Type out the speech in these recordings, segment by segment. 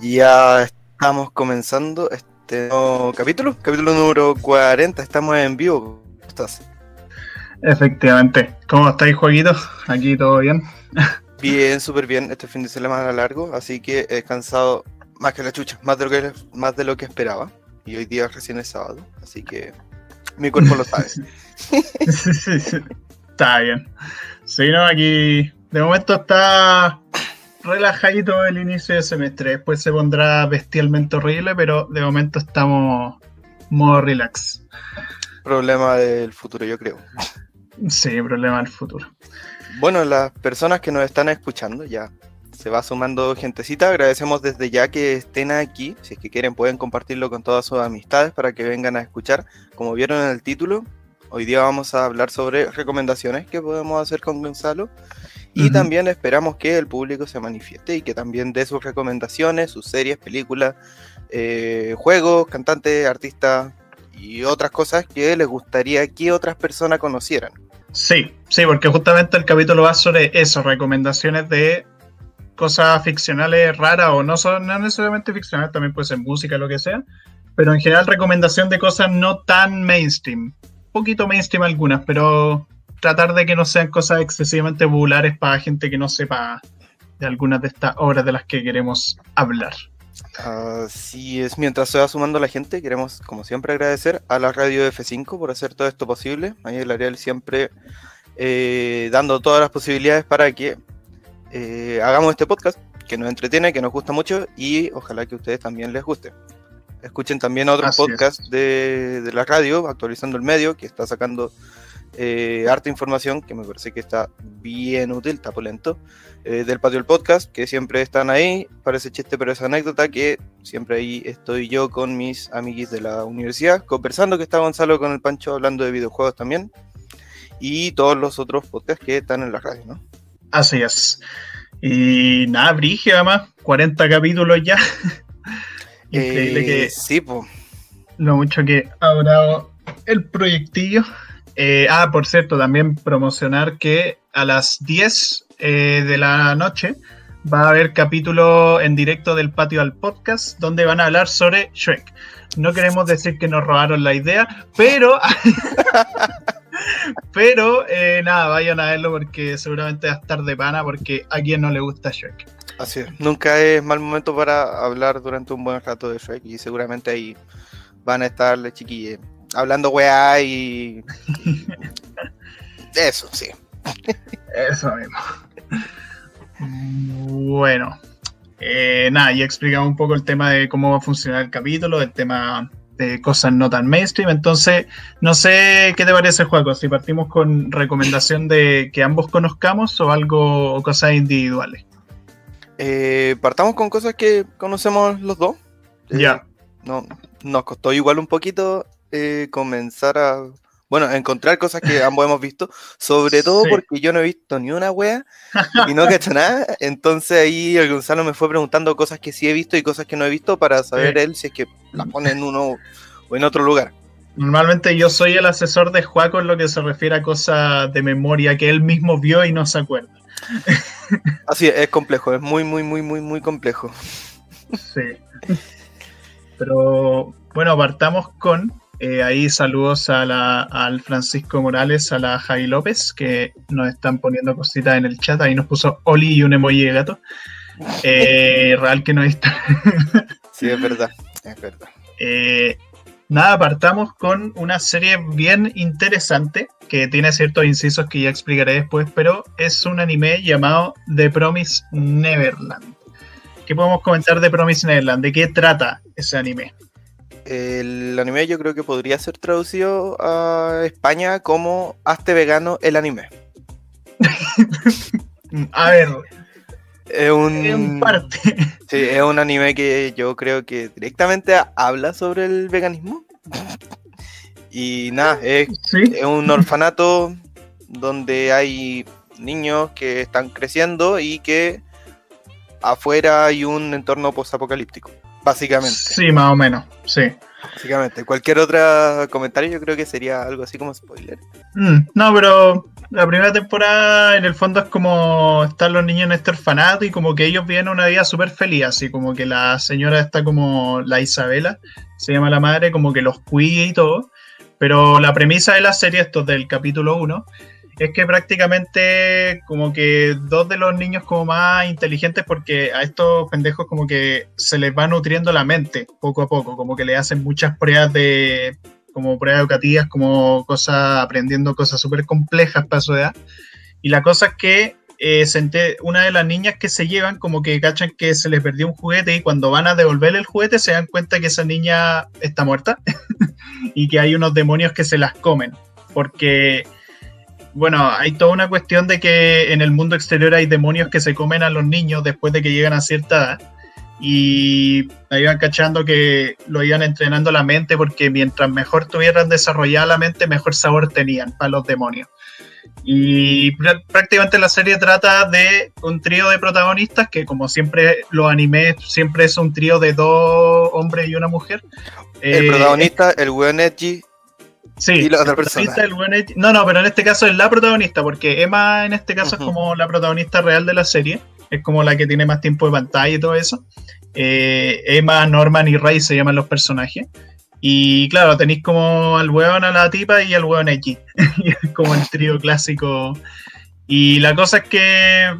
Ya estamos comenzando este nuevo capítulo, capítulo número 40. Estamos en vivo. ¿Cómo estás? Efectivamente. ¿Cómo estáis, Jueguito? Aquí todo bien. Bien, súper bien. Este fin de semana largo, así que he descansado más que la chucha, más de lo que, más de lo que esperaba. Y hoy día recién es sábado, así que mi cuerpo lo sabe. Está bien. Sí, no, aquí de momento está relajadito el inicio de semestre. Después se pondrá bestialmente horrible, pero de momento estamos modo relax. Problema del futuro, yo creo. Sí, problema del futuro. Bueno, las personas que nos están escuchando, ya se va sumando gentecita. Agradecemos desde ya que estén aquí. Si es que quieren, pueden compartirlo con todas sus amistades para que vengan a escuchar. Como vieron en el título, hoy día vamos a hablar sobre recomendaciones que podemos hacer con Gonzalo. Y también esperamos que el público se manifieste y que también dé sus recomendaciones, sus series, películas, eh, juegos, cantantes, artistas y otras cosas que les gustaría que otras personas conocieran. Sí, sí, porque justamente el capítulo va sobre eso, recomendaciones de cosas ficcionales raras o no son no necesariamente ficcionales, también puede ser música, lo que sea, pero en general recomendación de cosas no tan mainstream, poquito mainstream algunas, pero tratar de que no sean cosas excesivamente populares para gente que no sepa de algunas de estas obras de las que queremos hablar. Así es, mientras se va sumando la gente, queremos, como siempre, agradecer a la radio F5 por hacer todo esto posible. Ahí el Ariel siempre eh, dando todas las posibilidades para que eh, hagamos este podcast, que nos entretiene, que nos gusta mucho y ojalá que a ustedes también les guste. Escuchen también otros podcasts de, de, la radio, actualizando el medio, que está sacando eh, harta información que me parece que está bien útil, está lento, eh, del patio del podcast, que siempre están ahí, parece chiste pero es anécdota, que siempre ahí estoy yo con mis amiguis de la universidad, conversando, que está Gonzalo con el Pancho hablando de videojuegos también, y todos los otros podcasts que están en la radio, ¿no? Así es. Y nada, Brigio, además, 40 capítulos ya. Increíble que... Eh, sí, pues. Lo mucho que ha durado el proyectillo. Eh, ah, por cierto, también promocionar que a las 10 eh, de la noche va a haber capítulo en directo del patio al podcast donde van a hablar sobre Shrek. No queremos decir que nos robaron la idea, pero. pero eh, nada, vayan a verlo porque seguramente va a estar de pana porque a quien no le gusta Shrek. Así es, nunca es mal momento para hablar durante un buen rato de Shrek y seguramente ahí van a estar las chiquillas hablando weá y. Eso, sí. Eso mismo. Bueno. Eh, nada, ya explicamos un poco el tema de cómo va a funcionar el capítulo, el tema de cosas no tan mainstream. Entonces, no sé qué te parece, juego si partimos con recomendación de que ambos conozcamos o algo, o cosas individuales. Eh, partamos con cosas que conocemos los dos. ya. No, nos costó igual un poquito eh, comenzar a, bueno, encontrar cosas que ambos hemos visto, sobre todo porque yo no he visto ni una wea y no he hecho nada, entonces ahí el Gonzalo me fue preguntando cosas que sí he visto y cosas que no he visto para saber él si es que las pone en uno o en otro lugar. Normalmente yo soy el asesor de Juaco en lo que se refiere a cosas de memoria que él mismo vio y no se acuerda. Así es, es complejo, es muy, muy, muy, muy, muy complejo. Sí. Pero bueno, partamos con eh, ahí saludos a la, al Francisco Morales, a la Javi López, que nos están poniendo cositas en el chat. Ahí nos puso Oli y un emoji de gato. Eh, real que no está. sí, es verdad, es verdad. Eh, nada, partamos con una serie bien interesante que tiene ciertos incisos que ya explicaré después, pero es un anime llamado The Promise Neverland. ¿Qué podemos comentar de Promise Neverland? ¿De qué trata ese anime? El anime yo creo que podría ser traducido a España como Hazte vegano el anime. a ver. Es un. En parte. Sí, es un anime que yo creo que directamente habla sobre el veganismo. Y nada, es, es un orfanato donde hay niños que están creciendo y que afuera hay un entorno postapocalíptico. Básicamente. Sí, más o menos, sí. Básicamente. Cualquier otro comentario yo creo que sería algo así como spoiler. Mm, no, pero la primera temporada en el fondo es como están los niños en este orfanato y como que ellos viven una vida súper feliz, así como que la señora está como la Isabela, se llama la madre, como que los cuida y todo. Pero la premisa de la serie, esto del capítulo 1, es que prácticamente como que dos de los niños como más inteligentes porque a estos pendejos como que se les va nutriendo la mente poco a poco, como que le hacen muchas pruebas de como pruebas educativas, como cosas aprendiendo cosas súper complejas para su edad. Y la cosa es que eh, una de las niñas que se llevan como que cachan que se les perdió un juguete y cuando van a devolverle el juguete se dan cuenta que esa niña está muerta y que hay unos demonios que se las comen. Porque bueno, hay toda una cuestión de que en el mundo exterior hay demonios que se comen a los niños después de que llegan a cierta edad. Y ahí iban cachando que lo iban entrenando la mente porque mientras mejor tuvieran desarrollada la mente, mejor sabor tenían para los demonios. Y prácticamente la serie trata de un trío de protagonistas que como siempre los animé, siempre es un trío de dos hombres y una mujer. El eh, protagonista, el weón edgy, Sí, la otra persona. no, no, pero en este caso es la protagonista, porque Emma en este caso es como la protagonista real de la serie, es como la que tiene más tiempo de pantalla y todo eso. Eh, Emma, Norman y Ray se llaman los personajes. Y claro, tenéis como al weón a la tipa y al weón X, como el trío clásico. Y la cosa es que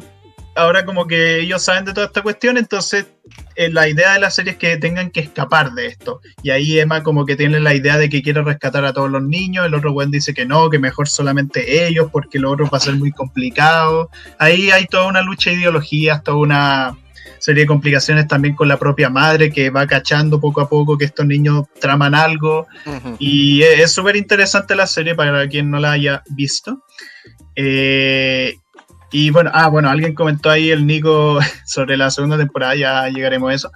ahora como que ellos saben de toda esta cuestión, entonces eh, la idea de la serie es que tengan que escapar de esto. Y ahí Emma como que tiene la idea de que quiere rescatar a todos los niños, el otro buen dice que no, que mejor solamente ellos, porque lo otro va a ser muy complicado. Ahí hay toda una lucha de ideologías, toda una serie de complicaciones también con la propia madre que va cachando poco a poco que estos niños traman algo. Y es súper interesante la serie para quien no la haya visto. Eh, y bueno, ah, bueno, alguien comentó ahí el Nico sobre la segunda temporada, ya llegaremos a eso.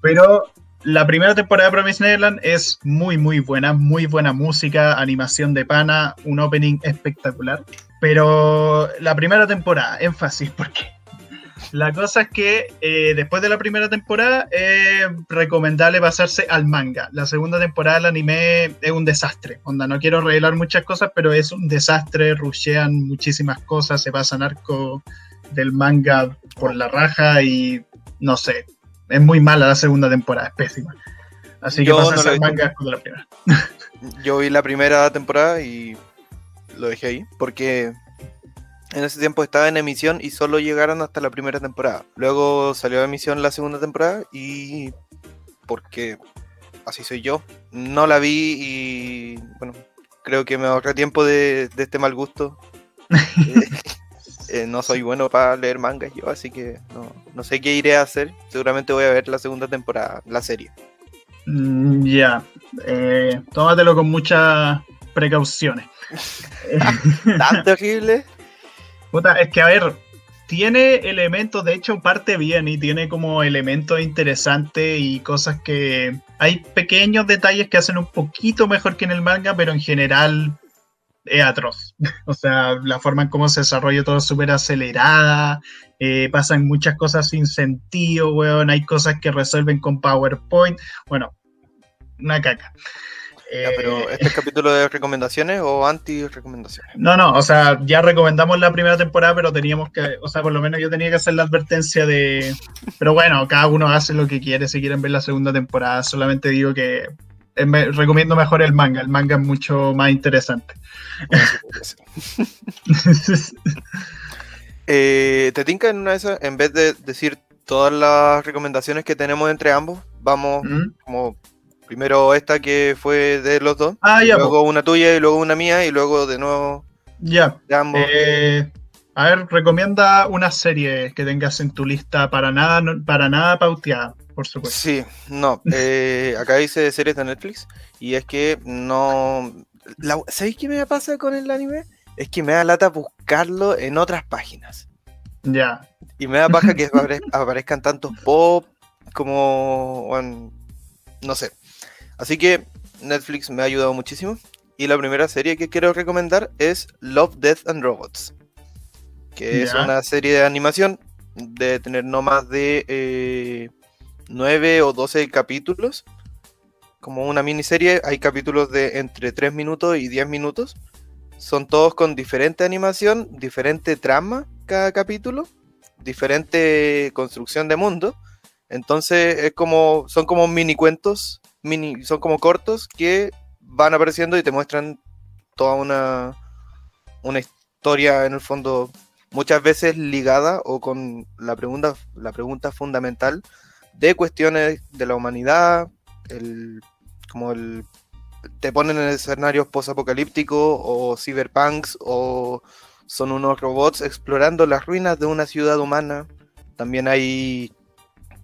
Pero la primera temporada de Promise Neverland es muy, muy buena, muy buena música, animación de pana, un opening espectacular. Pero la primera temporada, énfasis, porque la cosa es que eh, después de la primera temporada es recomendable pasarse al manga. La segunda temporada del anime es un desastre. Onda, no quiero revelar muchas cosas, pero es un desastre. Rushean muchísimas cosas, se pasan arco del manga por la raja y no sé. Es muy mala la segunda temporada, es pésima. Así que pasarse al manga de la primera. Yo vi la primera temporada y lo dejé ahí porque en ese tiempo estaba en emisión y solo llegaron hasta la primera temporada. Luego salió a emisión la segunda temporada y porque así soy yo, no la vi y bueno, creo que me ahorré tiempo de, este mal gusto. Eh, eh, no soy bueno para leer mangas yo, así que no, sé qué iré a hacer. Seguramente voy a ver la segunda temporada, la serie. Mm, ya, eh, tómatelo con muchas precauciones. ¿Tan terrible? Es que a ver, tiene elementos, de hecho parte bien y tiene como elementos interesantes y cosas que... Hay pequeños detalles que hacen un poquito mejor que en el manga, pero en general es atroz. o sea, la forma en cómo se desarrolla todo es súper acelerada, eh, pasan muchas cosas sin sentido, weón, hay cosas que resuelven con PowerPoint, bueno, una caca pero ¿este es capítulo de recomendaciones o anti-recomendaciones? No, no, o sea, ya recomendamos la primera temporada, pero teníamos que, o sea, por lo menos yo tenía que hacer la advertencia de. Pero bueno, cada uno hace lo que quiere si quieren ver la segunda temporada. Solamente digo que recomiendo mejor el manga. El manga es mucho más interesante. eh, ¿Te tinca en una de esas, en vez de decir todas las recomendaciones que tenemos entre ambos, vamos ¿Mm? como Primero esta que fue de los dos. Ah, luego una tuya y luego una mía y luego de nuevo. Ya. Eh, a ver, recomienda una serie que tengas en tu lista para nada, para nada pauteada, por supuesto. Sí, no. Eh, acá dice series de Netflix y es que no. ¿Sabéis qué me pasa con el anime? Es que me da lata buscarlo en otras páginas. Ya. Y me da paja que aparezcan tantos pop como. no sé. Así que Netflix me ha ayudado muchísimo. Y la primera serie que quiero recomendar es Love, Death and Robots. Que es una serie de animación. De tener no más de 9 o 12 capítulos, como una miniserie. Hay capítulos de entre 3 minutos y 10 minutos. Son todos con diferente animación, diferente trama cada capítulo, diferente construcción de mundo. Entonces es como, son como mini cuentos, mini, son como cortos que van apareciendo y te muestran toda una, una historia en el fondo muchas veces ligada o con la pregunta, la pregunta fundamental de cuestiones de la humanidad, el, como el, te ponen en escenarios post-apocalípticos o cyberpunks o son unos robots explorando las ruinas de una ciudad humana. También hay,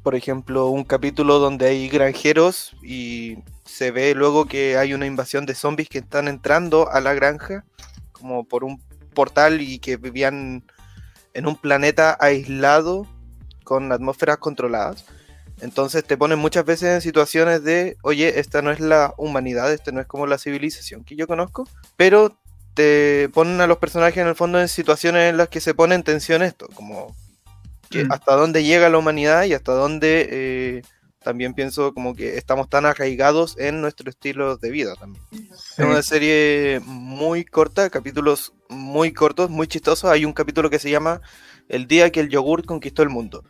por ejemplo, un capítulo donde hay granjeros y se ve luego que hay una invasión de zombies que están entrando a la granja como por un portal y que vivían en un planeta aislado con atmósferas controladas. Entonces te ponen muchas veces en situaciones de, oye, esta no es la humanidad, esta no es como la civilización que yo conozco, pero te ponen a los personajes en el fondo en situaciones en las que se pone en tensión esto, como que mm. hasta dónde llega la humanidad y hasta dónde eh, también pienso como que estamos tan arraigados en nuestro estilo de vida también. Es una serie muy corta, capítulos muy cortos, muy chistosos. Hay un capítulo que se llama El día que el yogur conquistó el mundo.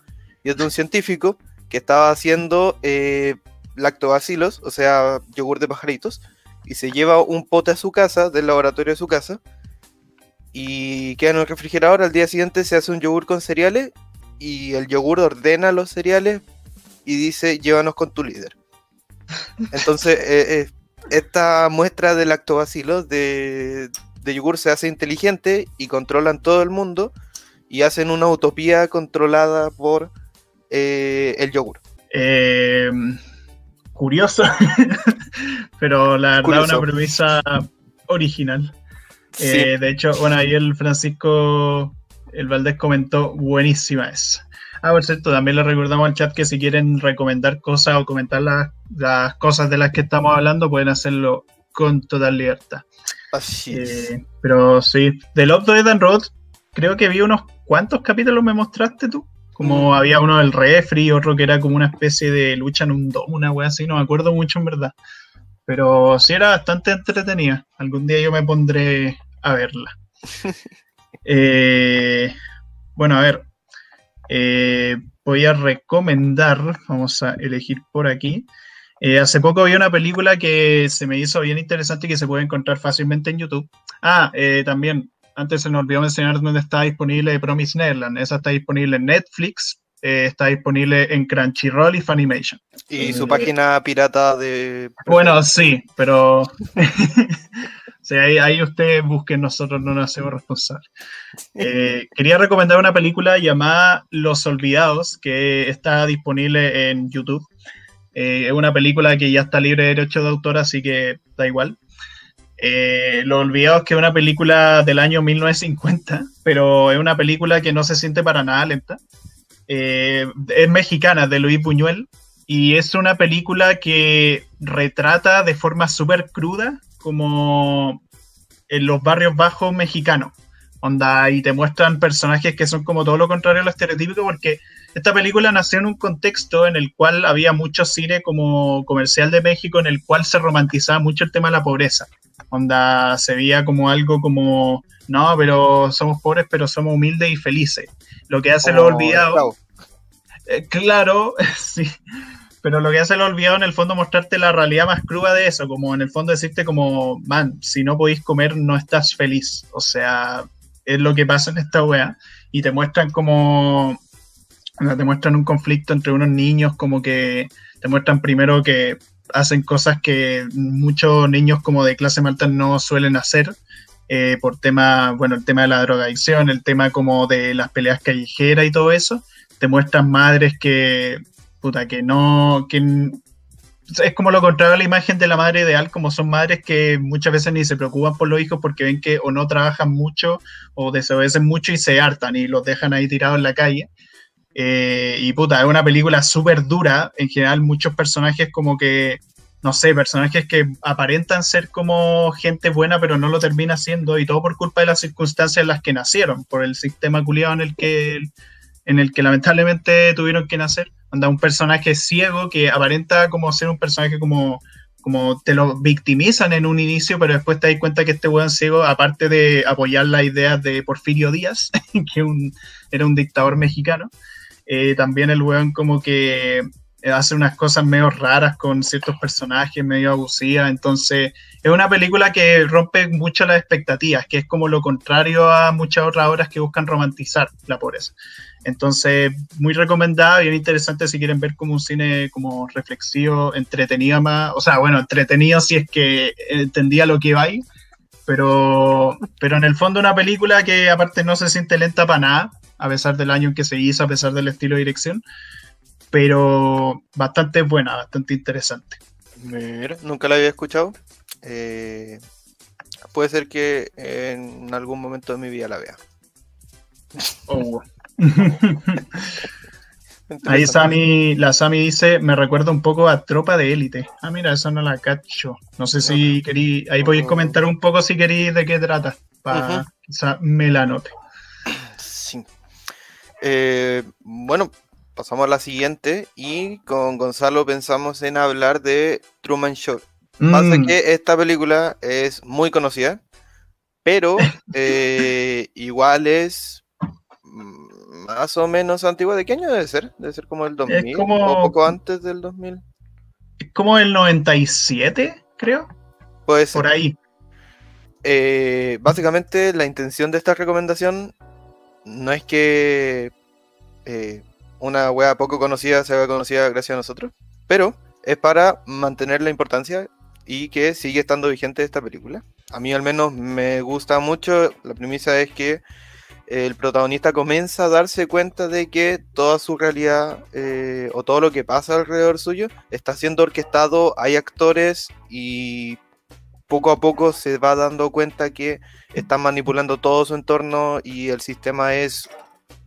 Y es de un científico que estaba haciendo eh, lactobacilos, o sea, yogur de pajaritos, y se lleva un pote a su casa, del laboratorio de su casa, y queda en el refrigerador. Al día siguiente se hace un yogur con cereales y el yogur ordena los cereales y dice: Llévanos con tu líder. Entonces, eh, eh, esta muestra del lactobacilos de, de yogur se hace inteligente y controlan todo el mundo y hacen una utopía controlada por eh, el yogur. Eh, curioso, pero la verdad una premisa original. Eh, de hecho, bueno, ahí el Francisco, el Valdés comentó, buenísima es. Ah, por cierto, también le recordamos al chat que si quieren recomendar cosas o comentar las, las cosas de las que estamos hablando, pueden hacerlo con total libertad. Así pero sí, de Love, Dead and Road, creo que vi unos cuantos capítulos me mostraste tú. Como mm. había uno del refri, otro que era como una especie de lucha en un domo, una wea así, no me acuerdo mucho en verdad. Pero sí era bastante entretenida. Algún día yo me pondré a verla. Eh, bueno, a ver. Eh, voy a recomendar, vamos a elegir por aquí. Eh, hace poco vi una película que se me hizo bien interesante y que se puede encontrar fácilmente en YouTube. Ah, también antes se nos olvidó mencionar dónde está disponible Promise Neverland. Esa está disponible en Netflix, eh, está disponible en Crunchyroll y Funimation. Y su página pirata de... Bueno, sí, pero... sí, ahí, ahí ustedes busquen, nosotros no nos hacemos responsables. Eh, quería recomendar una película llamada Los Olvidados, que está disponible en YouTube. Eh, es una película que ya está libre de derecho de autor, así que da igual. Eh, Lo olvidado es que es una película del año 1950, pero es una película que no se siente para nada lenta. Es mexicana, de Luis Buñuel, y es una película que retrata de forma súper cruda como en los barrios bajos mexicanos. Onda, y te muestran personajes que son como todo lo contrario a lo estereotípico, porque esta película nació en un contexto en el cual había mucho cine como comercial de México, en el cual se romantizaba mucho el tema de la pobreza. Onda, se veía como algo como, no, pero somos pobres, pero somos humildes y felices. Lo que hace lo olvidado. Eh, claro, sí. Pero lo que hace lo olvidado en el fondo mostrarte la realidad más cruda de eso, como en el fondo decirte como, man, si no podéis comer no estás feliz. O sea, es lo que pasa en esta wea. Y te muestran como, te muestran un conflicto entre unos niños, como que te muestran primero que hacen cosas que muchos niños como de clase alta no suelen hacer. Eh, por tema, bueno, el tema de la drogadicción, el tema como de las peleas callejeras y todo eso, te muestran madres que, puta, que no, que es como lo contrario a la imagen de la madre ideal, como son madres que muchas veces ni se preocupan por los hijos porque ven que o no trabajan mucho o desobedecen mucho y se hartan y los dejan ahí tirados en la calle. Eh, y puta, es una película súper dura. En general, muchos personajes como que, no sé, personajes que aparentan ser como gente buena, pero no lo termina siendo. Y todo por culpa de las circunstancias en las que nacieron, por el sistema culiado en el que, en el que lamentablemente tuvieron que nacer. Anda un personaje ciego que aparenta como ser un personaje como, como te lo victimizan en un inicio, pero después te das cuenta que este weón ciego, aparte de apoyar las ideas de Porfirio Díaz, que era un dictador mexicano, eh, también el weón como que hace unas cosas medio raras con ciertos personajes, medio abusivas, entonces es una película que rompe mucho las expectativas, que es como lo contrario a muchas otras obras que buscan romantizar la pobreza. Entonces, muy recomendada, bien interesante si quieren ver como un cine como reflexivo, entretenido más, o sea, bueno, entretenido si es que entendía lo que iba ahí, pero, pero en el fondo una película que aparte no se siente lenta para nada, a pesar del año en que se hizo, a pesar del estilo de dirección, pero bastante buena, bastante interesante. Mira, nunca la había escuchado. Eh, puede ser que en algún momento de mi vida la vea. Oh, Ahí Sammy, la Sami dice, me recuerda un poco a Tropa de Élite. Ah, mira, eso no la cacho. No sé si querí, ahí podéis comentar un poco si queréis de qué trata, para quizá me la note. Sí. Eh, bueno, pasamos a la siguiente y con Gonzalo pensamos en hablar de Truman Show. Pasa mm. que esta película es muy conocida, pero eh, igual es más o menos antigua. ¿De qué año debe ser? Debe ser como el 2000 como, o poco antes del 2000. Es como el 97, creo. Puede ser. Por ahí. Eh, básicamente la intención de esta recomendación no es que eh, una wea poco conocida se haga conocida gracias a nosotros, pero es para mantener la importancia y que sigue estando vigente esta película. A mí al menos me gusta mucho, la premisa es que el protagonista comienza a darse cuenta de que toda su realidad eh, o todo lo que pasa alrededor suyo está siendo orquestado, hay actores y poco a poco se va dando cuenta que están manipulando todo su entorno y el sistema es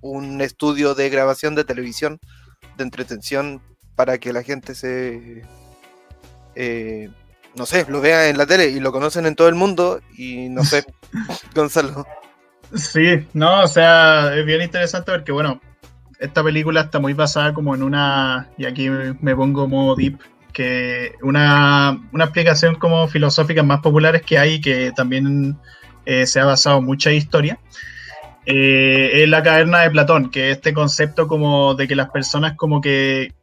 un estudio de grabación de televisión, de entretención para que la gente se... Eh, no sé, lo vea en la tele y lo conocen en todo el mundo y no sé, Gonzalo. Sí, no, o sea, es bien interesante porque, bueno, esta película está muy basada como en una, y aquí me pongo modo deep, que una, una explicación como filosófica más populares que hay, que también eh, se ha basado en mucha historia, eh, es la caverna de Platón, que este concepto como de que las personas como que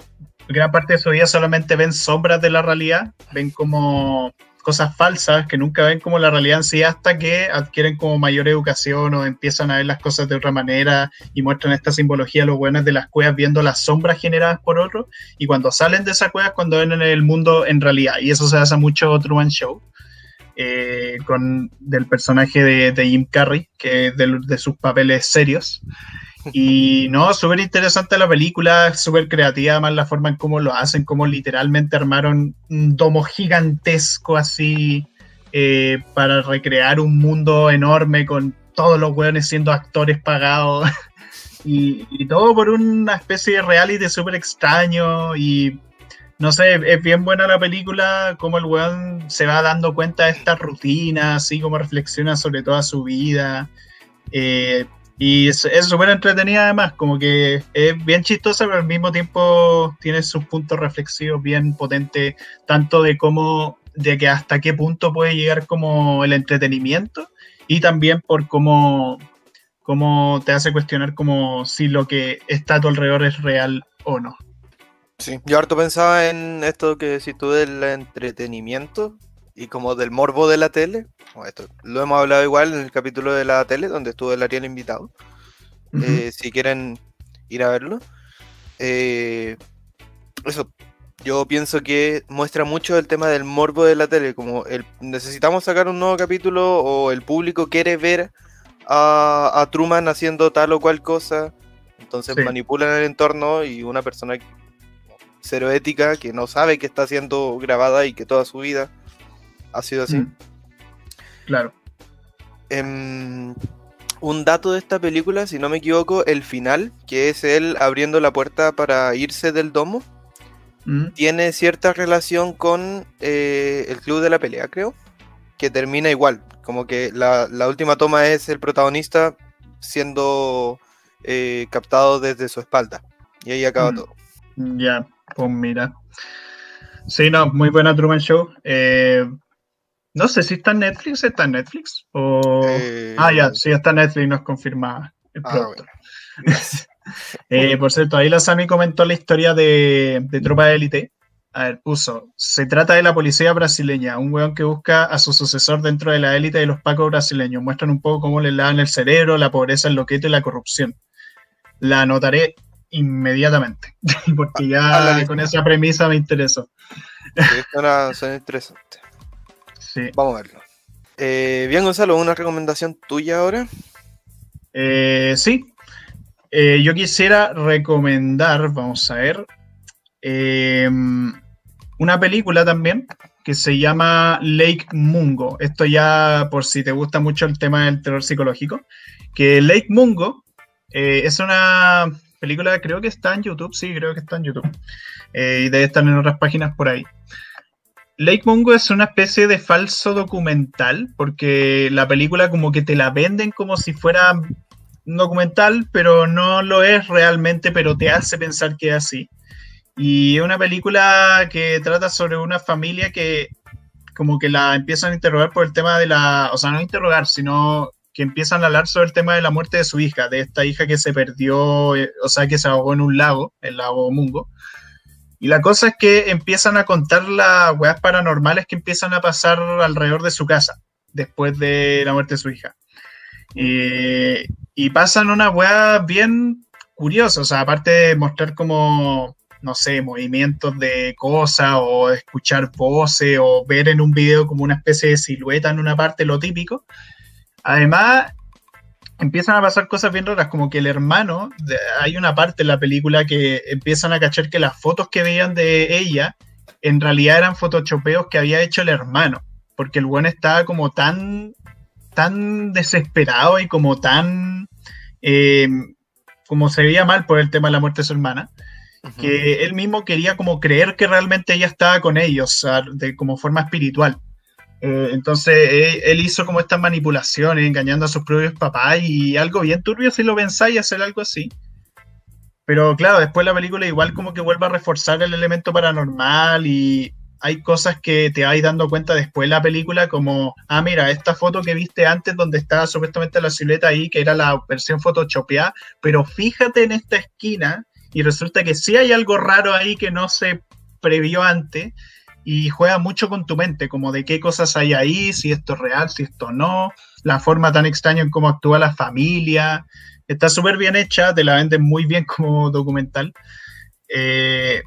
gran parte de su vida solamente ven sombras de la realidad, ven como cosas falsas que nunca ven como la realidad en sí hasta que adquieren como mayor educación o empiezan a ver las cosas de otra manera y muestran esta simbología los buenos de las cuevas viendo las sombras generadas por otros y cuando salen de esa cueva cuando ven en el mundo en realidad y eso se hace mucho Truman Show eh, con del personaje de, Jim Carrey que es de, de sus papeles serios. Y no, súper interesante la película, súper creativa además la forma en cómo lo hacen, cómo literalmente armaron un domo gigantesco así eh, para recrear un mundo enorme con todos los hueones siendo actores pagados. Y, y, todo por una especie de reality súper extraño y no sé, es bien buena la película, cómo el weón se va dando cuenta de esta rutina, así como reflexiona sobre toda su vida. Eh, y es súper entretenida además, como que es bien chistosa, pero al mismo tiempo tiene sus puntos reflexivos bien potentes, tanto de cómo, de que hasta qué punto puede llegar como el entretenimiento, y también por cómo, cómo te hace cuestionar como si lo que está a tu alrededor es real o no. Sí, yo harto pensaba en esto que si tú del entretenimiento, y como del morbo de la tele. Esto lo hemos hablado igual en el capítulo de la tele, donde estuvo el Ariel invitado. Eh, si quieren ir a verlo. Eh, eso, yo pienso que muestra mucho el tema del morbo de la tele, como el, necesitamos sacar un nuevo capítulo o el público quiere ver a, Truman haciendo tal o cual cosa, entonces manipulan el entorno y una persona cero ética que no sabe que está siendo grabada y que toda su vida ha sido así. Mm. Claro. Em, un dato de esta película, si no me equivoco, el final, que es él abriendo la puerta para irse del domo, mm. tiene cierta relación con eh, el club de la pelea, creo, que termina igual, como que la, última toma es el protagonista siendo eh, captado desde su espalda, y ahí acaba mm. todo. Ya, pues mira. Sí, no, muy buena Truman Show. Eh, no sé si está en Netflix, ¿está en Netflix? O... Eh, Ah, ya, sí, está en Netflix, nos confirma el Ah, producto. bueno. Eh, por cierto, ahí la Sami comentó la historia de, de Tropa de Élite. A ver, puso, se trata de la policía brasileña, un weón que busca a su sucesor dentro de la élite de los pacos brasileños. Muestran un poco cómo le lavan el cerebro, la pobreza, el loqueto y la corrupción. La anotaré inmediatamente, porque A la ya lista. con esa premisa me interesó. Sí, interesante. Sí. Vamos a verlo. Eh, bien, Gonzalo, una recomendación tuya ahora. Eh, sí, Eh, yo quisiera recomendar, vamos a ver, eh, una película también que se llama Lake Mungo. Esto ya por si te gusta mucho el tema del terror psicológico. Que Lake Mungo eh, es una película, creo que está en YouTube, sí, creo que está en YouTube. Eh, y debe estar en otras páginas por ahí. Lake Mungo es una especie de falso documental, porque la película como que te la venden como si fuera un documental, pero no lo es realmente, pero te hace pensar que es así. Y es una película que trata sobre una familia que como que la empiezan a interrogar por el tema de la, o sea, no interrogar, sino que empiezan a hablar sobre el tema de la muerte de su hija, de esta hija que se perdió, eh, o sea, que se ahogó en un lago, el lago Mungo. Y la cosa es que empiezan a contar las weas paranormales que empiezan a pasar alrededor de su casa después de la muerte de su hija. Eh, y pasan unas weas bien curiosas, o sea, aparte de mostrar como, no sé, movimientos de cosas o escuchar voces o ver en un video como una especie de silueta en una parte, lo típico. Además, empiezan a pasar cosas bien raras, como que el hermano, de- hay una parte en la película que empiezan a cachar que las fotos que veían de ella en realidad eran photoshopeos que había hecho el hermano, porque el buen estaba como tan, tan desesperado y como tan, eh, como se veía mal por el tema de la muerte de su hermana, que él mismo quería como creer que realmente ella estaba con ellos, o sea, de, como forma espiritual. Eh, entonces él, hizo como estas manipulaciones, engañando a sus propios papás y algo bien turbio si lo pensáis hacer algo así. Pero claro, después la película igual como que vuelve a reforzar el elemento paranormal y hay cosas que te vais dando cuenta después de la película como, ah, mira, esta foto que viste antes donde estaba supuestamente la silueta ahí, que era la versión photoshopeada, pero fíjate en esta esquina y resulta que sí hay algo raro ahí que no se previó antes y juega mucho con tu mente, como de qué cosas hay ahí, si esto es real, si esto no, la forma tan extraña en cómo actúa la familia. Está súper bien hecha, te la venden muy bien como documental. Eh,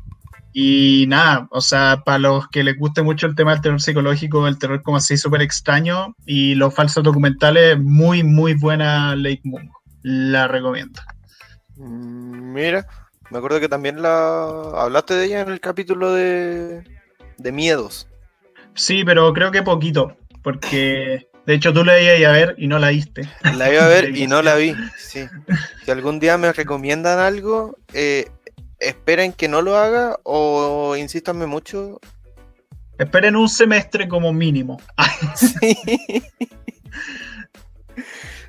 y nada, o sea, para los que les guste mucho el tema del terror psicológico, el terror como así súper extraño y los falsos documentales, muy, muy buena Lake Mungo. La recomiendo. Mm, Mira, me acuerdo que también la hablaste de ella en el capítulo de, de miedos. Sí, pero creo que poquito, porque de hecho tú la ibas a ver y no la viste. La iba a ver y no la vi. Sí. Si algún día me recomiendan algo, eh, esperen que no lo haga o insístanme mucho. Esperen un semestre como mínimo. Sí.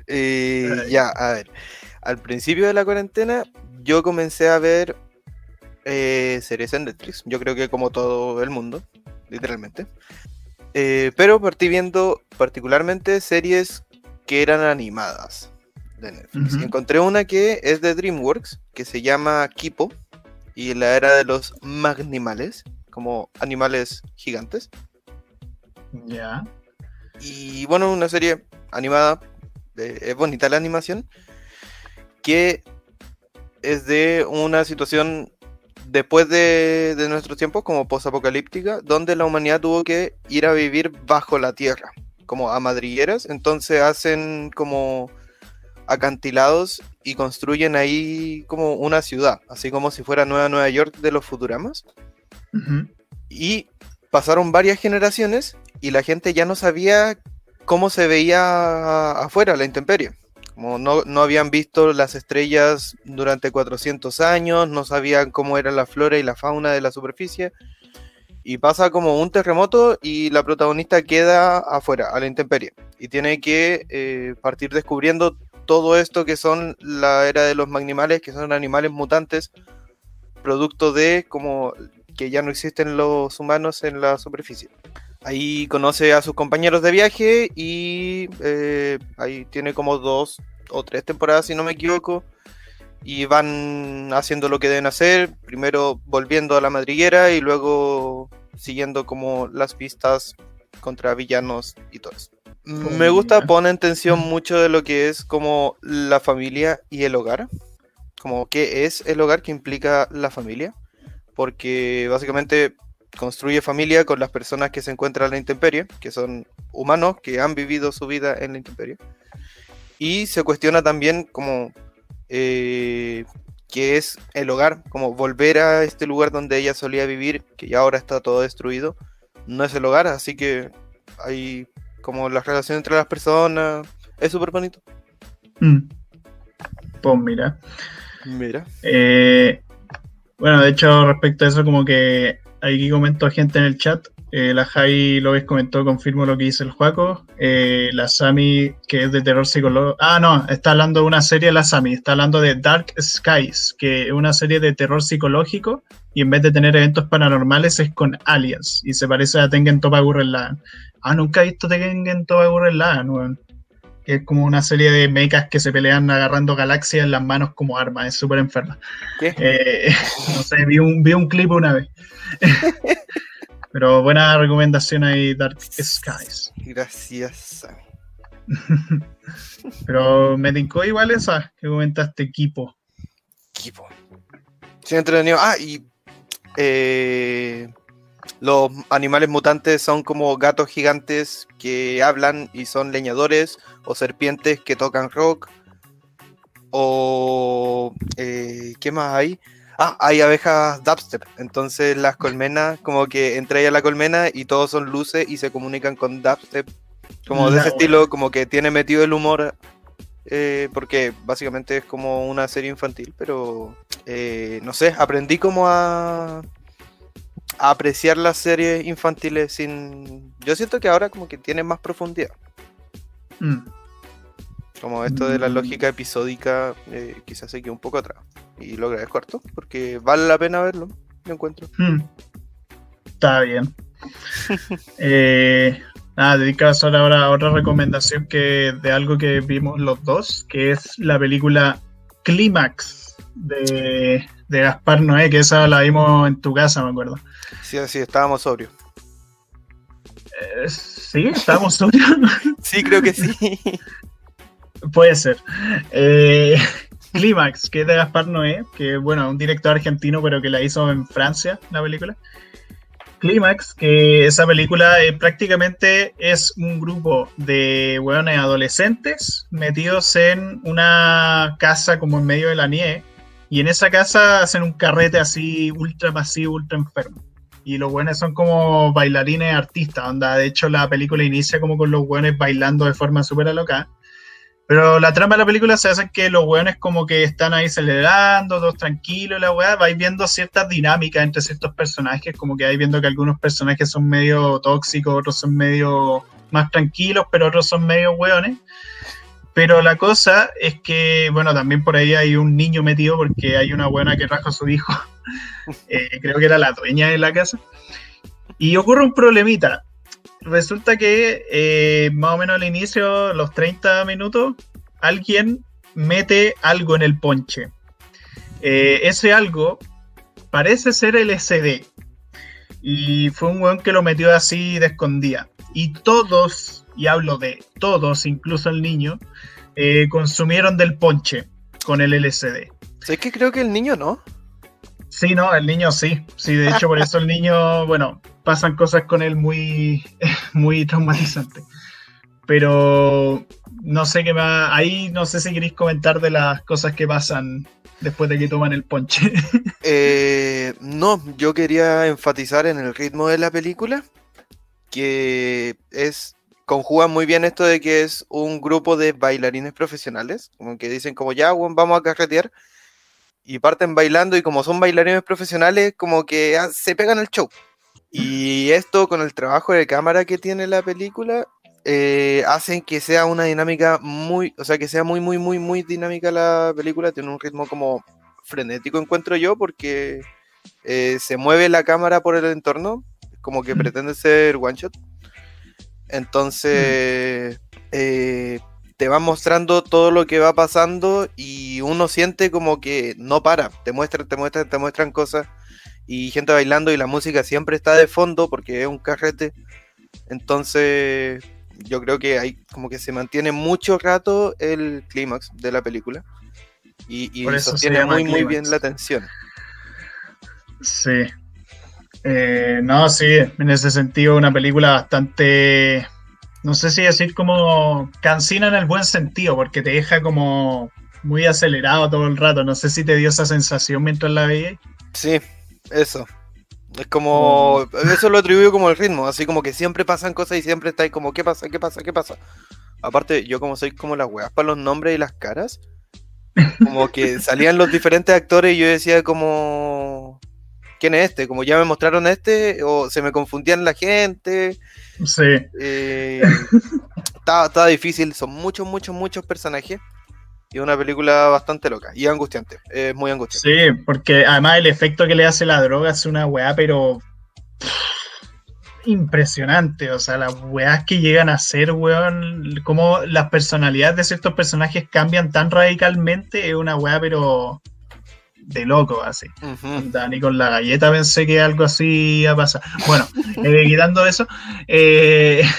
Eh, ya, a ver. Al principio de la cuarentena, yo comencé a ver eh, series en Netflix. Yo creo que como todo el mundo, literalmente. Eh, pero partí viendo particularmente series que eran animadas de Netflix. Encontré una que es de DreamWorks, que se llama Kipo, y la era de los magnimales, como animales gigantes. Ya. Y bueno, una serie animada, eh, es bonita la animación, que es de una situación después de, de nuestros tiempos, como posapocalíptica, donde la humanidad tuvo que ir a vivir bajo la tierra, como a madrigueras, entonces hacen como acantilados y construyen ahí como una ciudad, así como si fuera Nueva Nueva York de los Futuramas. Y pasaron varias generaciones y la gente ya no sabía cómo se veía afuera la intemperie. Como no, no habían visto las estrellas durante 400 años, no sabían cómo era la flora y la fauna de la superficie. Y pasa como un terremoto y la protagonista queda afuera, a la intemperie. Y tiene que eh, partir descubriendo todo esto que son la era de los magnimales, que son animales mutantes producto de como que ya no existen los humanos en la superficie. Ahí conoce a sus compañeros de viaje y eh, ahí tiene como dos o tres temporadas, si no me equivoco, y van haciendo lo que deben hacer, primero volviendo a la madriguera y luego siguiendo como las pistas contra villanos y todo eso. Me gusta, pone en tensión mucho de lo que es como la familia y el hogar, como qué es el hogar que implica la familia, porque básicamente construye familia con las personas que se encuentran en la intemperie, que son humanos que han vivido su vida en la intemperie. Y se cuestiona también como eh, qué es el hogar, como volver a este lugar donde ella solía vivir, que ya ahora está todo destruido, no es el hogar, así que hay como la relación entre las personas, es súper bonito. Mm. Pues mira. Mira. Eh, bueno, de hecho, respecto a eso, como que aquí comentó gente en el chat. Eh, la Jai López comentó, confirmo lo que dice el Juaco. Eh, la Sami, que es de terror psicológico. Ah, no, está hablando de una serie, la Sami. Está hablando de Dark Skies, que es una serie de terror psicológico. Y en vez de tener eventos paranormales, es con aliens. Y se parece a Tengen Topa Gurren Ah, nunca he visto Tengen Topa Gurren Lagann, Que es como una serie de mechas que se pelean agarrando galaxias en las manos como armas. Es súper enferma. ¿Qué? Eh, no sé, vi un, vi un clip una vez. Pero buena recomendación ahí, Dark Skies. Gracias. Pero me tincó igual esa que comentaste, equipo. Equipo. Sí, entretenido. Ah, y eh, los animales mutantes son como gatos gigantes que hablan y son leñadores, o serpientes que tocan rock, o eh, ¿qué más hay? Ah, hay abejas dubstep. Entonces las colmenas, como que entra a la colmena y todos son luces y se comunican con dubstep. Como de ese estilo, como que tiene metido el humor. Eh, porque básicamente es como una serie infantil, pero eh, no sé, aprendí como a, apreciar las series infantiles sin. Yo siento que ahora como que tiene más profundidad. Mm. Como esto de la mm. lógica episódica, eh, quizás se quede un poco atrás. Y lo agradezco harto, porque vale la pena verlo, me encuentro. Hmm. Está bien. eh, nada, dedicado ahora a otra recomendación que de algo que vimos los dos, que es la película Clímax de, de Gaspar Noé, que esa la vimos en tu casa, me acuerdo. Sí, sí, estábamos sobrios. Eh, sí, estábamos sobrios. sí, creo que sí. Puede ser. Eh, Clímax, que es de Gaspar Noé, que bueno, un director argentino, pero que la hizo en Francia, la película. Clímax, que esa película eh, prácticamente es un grupo de hueones adolescentes metidos en una casa como en medio de la nieve, y en esa casa hacen un carrete así ultra masivo, ultra enfermo. Y los buenos son como bailarines artistas, onda. De hecho, la película inicia como con los buenos bailando de forma súper alocada. Pero la trama de la película se hace que los weones como que están ahí celebrando, todos tranquilos, la weá, vais viendo ciertas dinámicas entre ciertos personajes, como que vais viendo que algunos personajes son medio tóxicos, otros son medio más tranquilos, pero otros son medio weones. Pero la cosa es que, bueno, también por ahí hay un niño metido porque hay una buena que raja a su hijo. Eh, creo que era la dueña de la casa. Y ocurre un problemita resulta que eh, más o menos al inicio, los 30 minutos, alguien mete algo en el ponche. Eh, ese algo parece ser el SD. Y fue un weón que lo metió así de escondida. Y todos, y hablo de todos, incluso el niño, eh, consumieron del ponche con el LCD. Sé que creo que el niño no. Sí, no, el niño sí. Sí, de hecho, por eso el niño, bueno, pasan cosas con él muy, muy traumatizantes. Pero no sé qué más. Ahí no sé si queréis comentar de las cosas que pasan después de que toman el ponche. Eh, no, yo quería enfatizar en el ritmo de la película, que es conjuga muy bien esto de que es un grupo de bailarines profesionales, como que dicen como ya, vamos a carretear, y parten bailando y como son bailarines profesionales, como que ah, se pegan el show. Y esto con el trabajo de cámara que tiene la película, eh, hacen que sea una dinámica muy, o sea, que sea muy, muy, muy, muy dinámica la película, tiene un ritmo como frenético, encuentro yo, porque eh, se mueve la cámara por el entorno, como que pretende ser one shot. Entonces, eh, te va mostrando todo lo que va pasando y uno siente como que no para, te muestran, te muestran, te muestran cosas y gente bailando y la música siempre está de fondo porque es un carrete. Entonces, yo creo que hay como que se mantiene mucho rato el clímax de la película y, y sostiene muy, muy bien la atención. Sí. Eh, no, sí, en ese sentido, una película bastante. No sé si decir como cansina en el buen sentido, porque te deja como muy acelerado todo el rato. No sé si te dio esa sensación mientras la veías. Sí, eso. Es como. Eso lo atribuyo como el ritmo, así como que siempre pasan cosas y siempre está ahí como, ¿qué pasa? ¿Qué pasa? ¿Qué pasa? Aparte, yo como soy como las weas para los nombres y las caras, como que salían los diferentes actores y yo decía como. ¿Quién es este? Como ya me mostraron este, o se me confundían la gente. Sí. Eh, estaba difícil, son muchos, muchos, muchos personajes. Y una película bastante loca y angustiante. Es muy angustiante. Sí, porque además el efecto que le hace la droga es una weá, pero. impresionante. O sea, las weas que llegan a ser, weón. Como las personalidades de ciertos personajes cambian tan radicalmente. Es una weá, pero. De loco, así. Ni con la galleta pensé que algo así iba a pasar. Bueno, eh, quitando eso. Eh.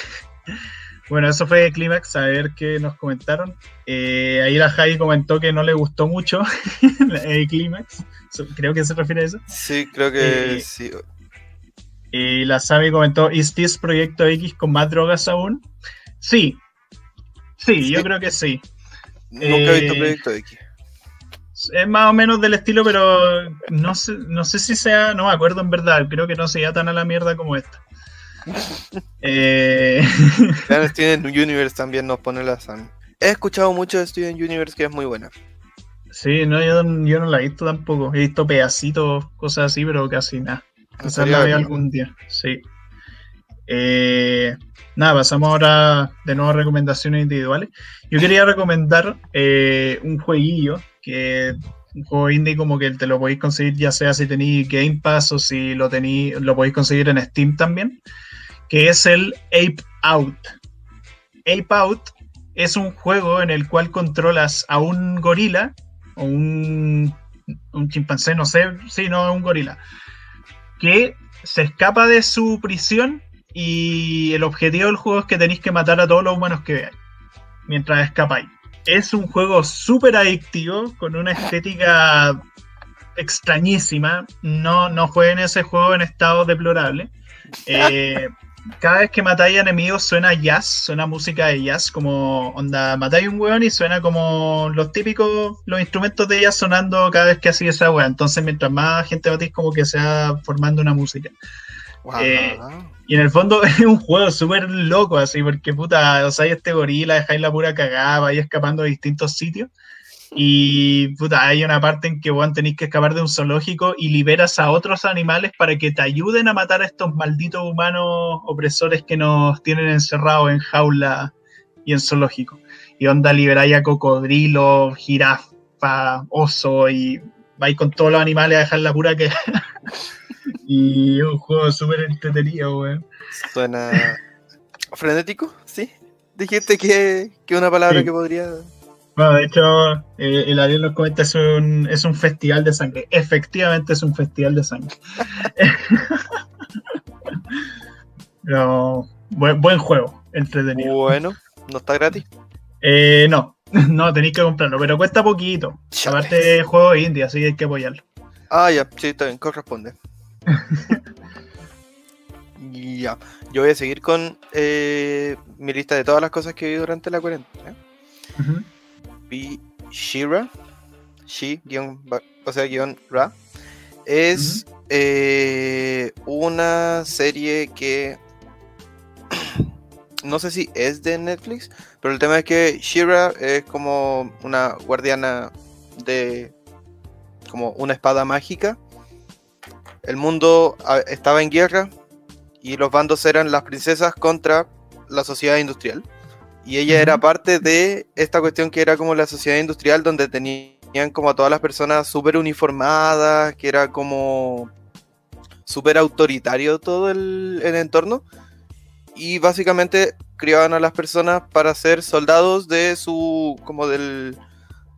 Bueno, eso fue Clímax, a ver qué nos comentaron. Eh, ahí la Jai comentó que no le gustó mucho el Clímax. Creo que se refiere a eso. Sí, creo que eh, sí. Y la Sami comentó, ¿Is this Proyecto X con más drogas aún? Sí. Sí, yo creo que sí. Nunca he visto eh, Proyecto X. Es más o menos del estilo, pero no sé, no sé si sea, no me acuerdo en verdad, creo que no sea tan a la mierda como esta. eh... Student Universe también nos pone la Sam. He escuchado mucho de Student Universe que es muy buena. Sí, no, yo, no la he visto tampoco. He visto pedacitos, cosas así, pero casi nada. Quizás la vea algún día, sí. Eh, nada, pasamos ahora de nuevo a recomendaciones individuales. Yo quería recomendar eh, un jueguillo que un juego indie como que te lo podéis conseguir ya sea si tenéis Game Pass o si lo tenéis, lo podéis conseguir en Steam también que es el Ape Out. Ape Out es un juego en el cual controlas a un gorila o un, un chimpancé, no sé, sí, no, un gorila, que se escapa de su prisión y el objetivo del juego es que tenéis que matar a todos los humanos que veáis mientras escapáis. Es un juego súper adictivo, con una estética extrañísima. No, no jueguen ese juego en estado deplorable. Eh, cada vez que matáis enemigos suena jazz, suena música de jazz, como onda, matáis un weón y suena como los típicos, los instrumentos de jazz sonando cada vez que hacéis esa weón. Entonces, mientras más gente matéis, como que se va formando una música. Eh, y en el fondo es un juego súper loco, así, porque puta, o sea, hay este gorila, dejáis la pura cagada, vais escapando de distintos sitios. Y puta, hay una parte en que vos tenéis que escapar de un zoológico y liberas a otros animales para que te ayuden a matar a estos malditos humanos opresores que nos tienen encerrados en jaula y en zoológico. Y onda liberáis a cocodrilo, jirafa, oso y vais con todos los animales a dejar la pura que. y es un juego súper entretenido, weón. Suena frenético, sí. Dijiste que, que una palabra que podría bueno, de hecho, eh, el Ariel nos comenta es un, es un festival de sangre. Efectivamente es un festival de sangre. Pero buen, buen, juego, entretenido. Bueno, ¿no está gratis? Eh, no, no, tenéis que comprarlo, pero cuesta poquito. Aparte juego indie, así que hay que apoyarlo. Ah, ya, sí, bien, corresponde. ya, yo voy a seguir con eh, mi lista de todas las cosas que vi durante la cuarentena. Uh vi Shira, She, o sea, guion Ra, es eh, una serie que no sé si es de Netflix, pero el tema es que Shira es como una guardiana de como una espada mágica. El mundo ah, estaba en guerra y los bandos eran las princesas contra la sociedad industrial. Y ella era parte de esta cuestión que era como la sociedad industrial donde tenía tenían como a todas las personas súper uniformadas, que era como súper autoritario todo el, el entorno. Y básicamente criaban a las personas para ser soldados de su, como del,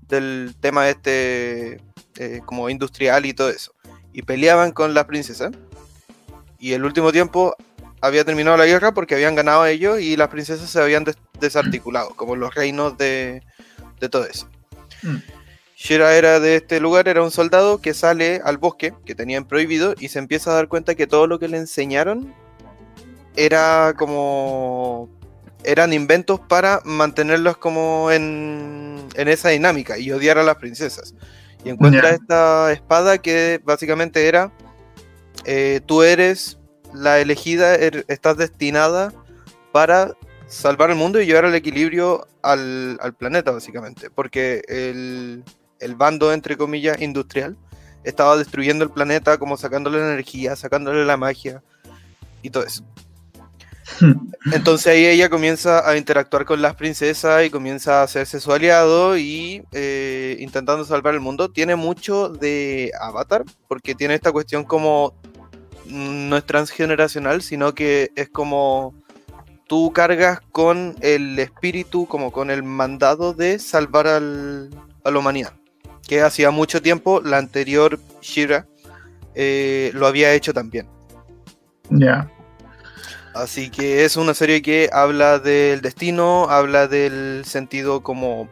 del tema este, eh, como industrial y todo eso. Y peleaban con las princesas. Y el último tiempo había terminado la guerra porque habían ganado ellos y las princesas se habían des- desarticulado, como los reinos de, de todo eso. Mm. Shira era de este lugar, era un soldado que sale al bosque, que tenían prohibido, y se empieza a dar cuenta que todo lo que le enseñaron era como... eran inventos para mantenerlos como en, en esa dinámica y odiar a las princesas. Y encuentra esta espada que básicamente era, eh, tú eres la elegida, er- estás destinada para salvar el mundo y llevar el equilibrio al, al planeta, básicamente. Porque el, el bando, entre comillas, industrial, estaba destruyendo el planeta, como sacándole la energía, sacándole la magia y todo eso. Entonces ahí ella comienza a interactuar con las princesas y comienza a hacerse su aliado y eh, intentando salvar el mundo. Tiene mucho de Avatar, porque tiene esta cuestión como mm, no es transgeneracional, sino que es como tú cargas con el espíritu, como con el mandado de salvar al- a la humanidad. Que hacía mucho tiempo la anterior Shira eh, lo había hecho también. Ya. Así que es una serie que habla del destino, habla del sentido como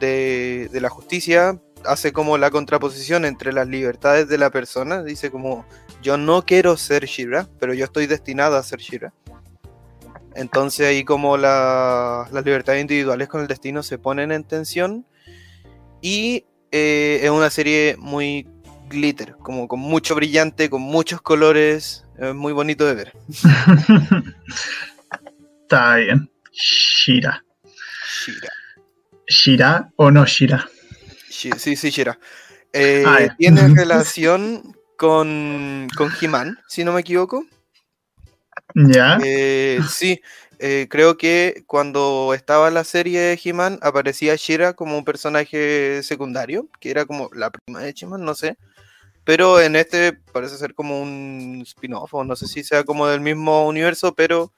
de, de la justicia, hace como la contraposición entre las libertades de la persona, dice como yo no quiero ser Shira, pero yo estoy destinada a ser Shira. Entonces ahí como la- las libertades individuales con el destino se ponen en tensión y eh, es una serie muy glitter, como con mucho brillante, con muchos colores, es muy bonito de ver. Está bien. Shira. Shira. ¿Shira o no Shira? Shi- Sí, sí, Shira. Eh, Ah, tiene relación con, con He-Man, si no me equivoco. Ya. Eh, sí, eh, creo que cuando estaba la serie de He-Man aparecía Shira como un personaje secundario, que era como la prima de He-Man, no sé. Pero en este parece ser como un spin-off, o no sé si sea como del mismo universo, pero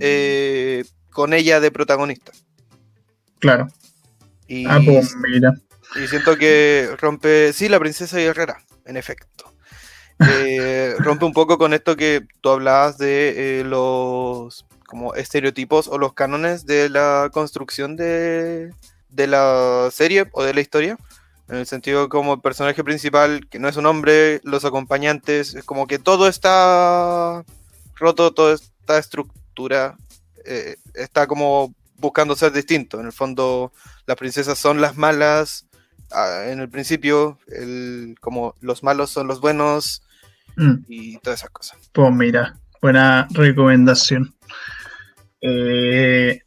eh, con ella de protagonista. Claro. Y, Ah, pues mira. y siento que rompe, sí, la princesa guerrera, en efecto. Eh, rompe un poco con esto que tú hablabas de eh, los como estereotipos o los cánones de la construcción de, de la serie o de la historia. En el sentido como el personaje principal, que no es un hombre, los acompañantes, es como que todo está roto, toda esta estructura eh, está como buscando ser distinto. En el fondo, las princesas son las malas. ah, en el principio, el, como los malos son los buenos Mm, y todas esas cosas. Pues mira, buena recomendación. Eh,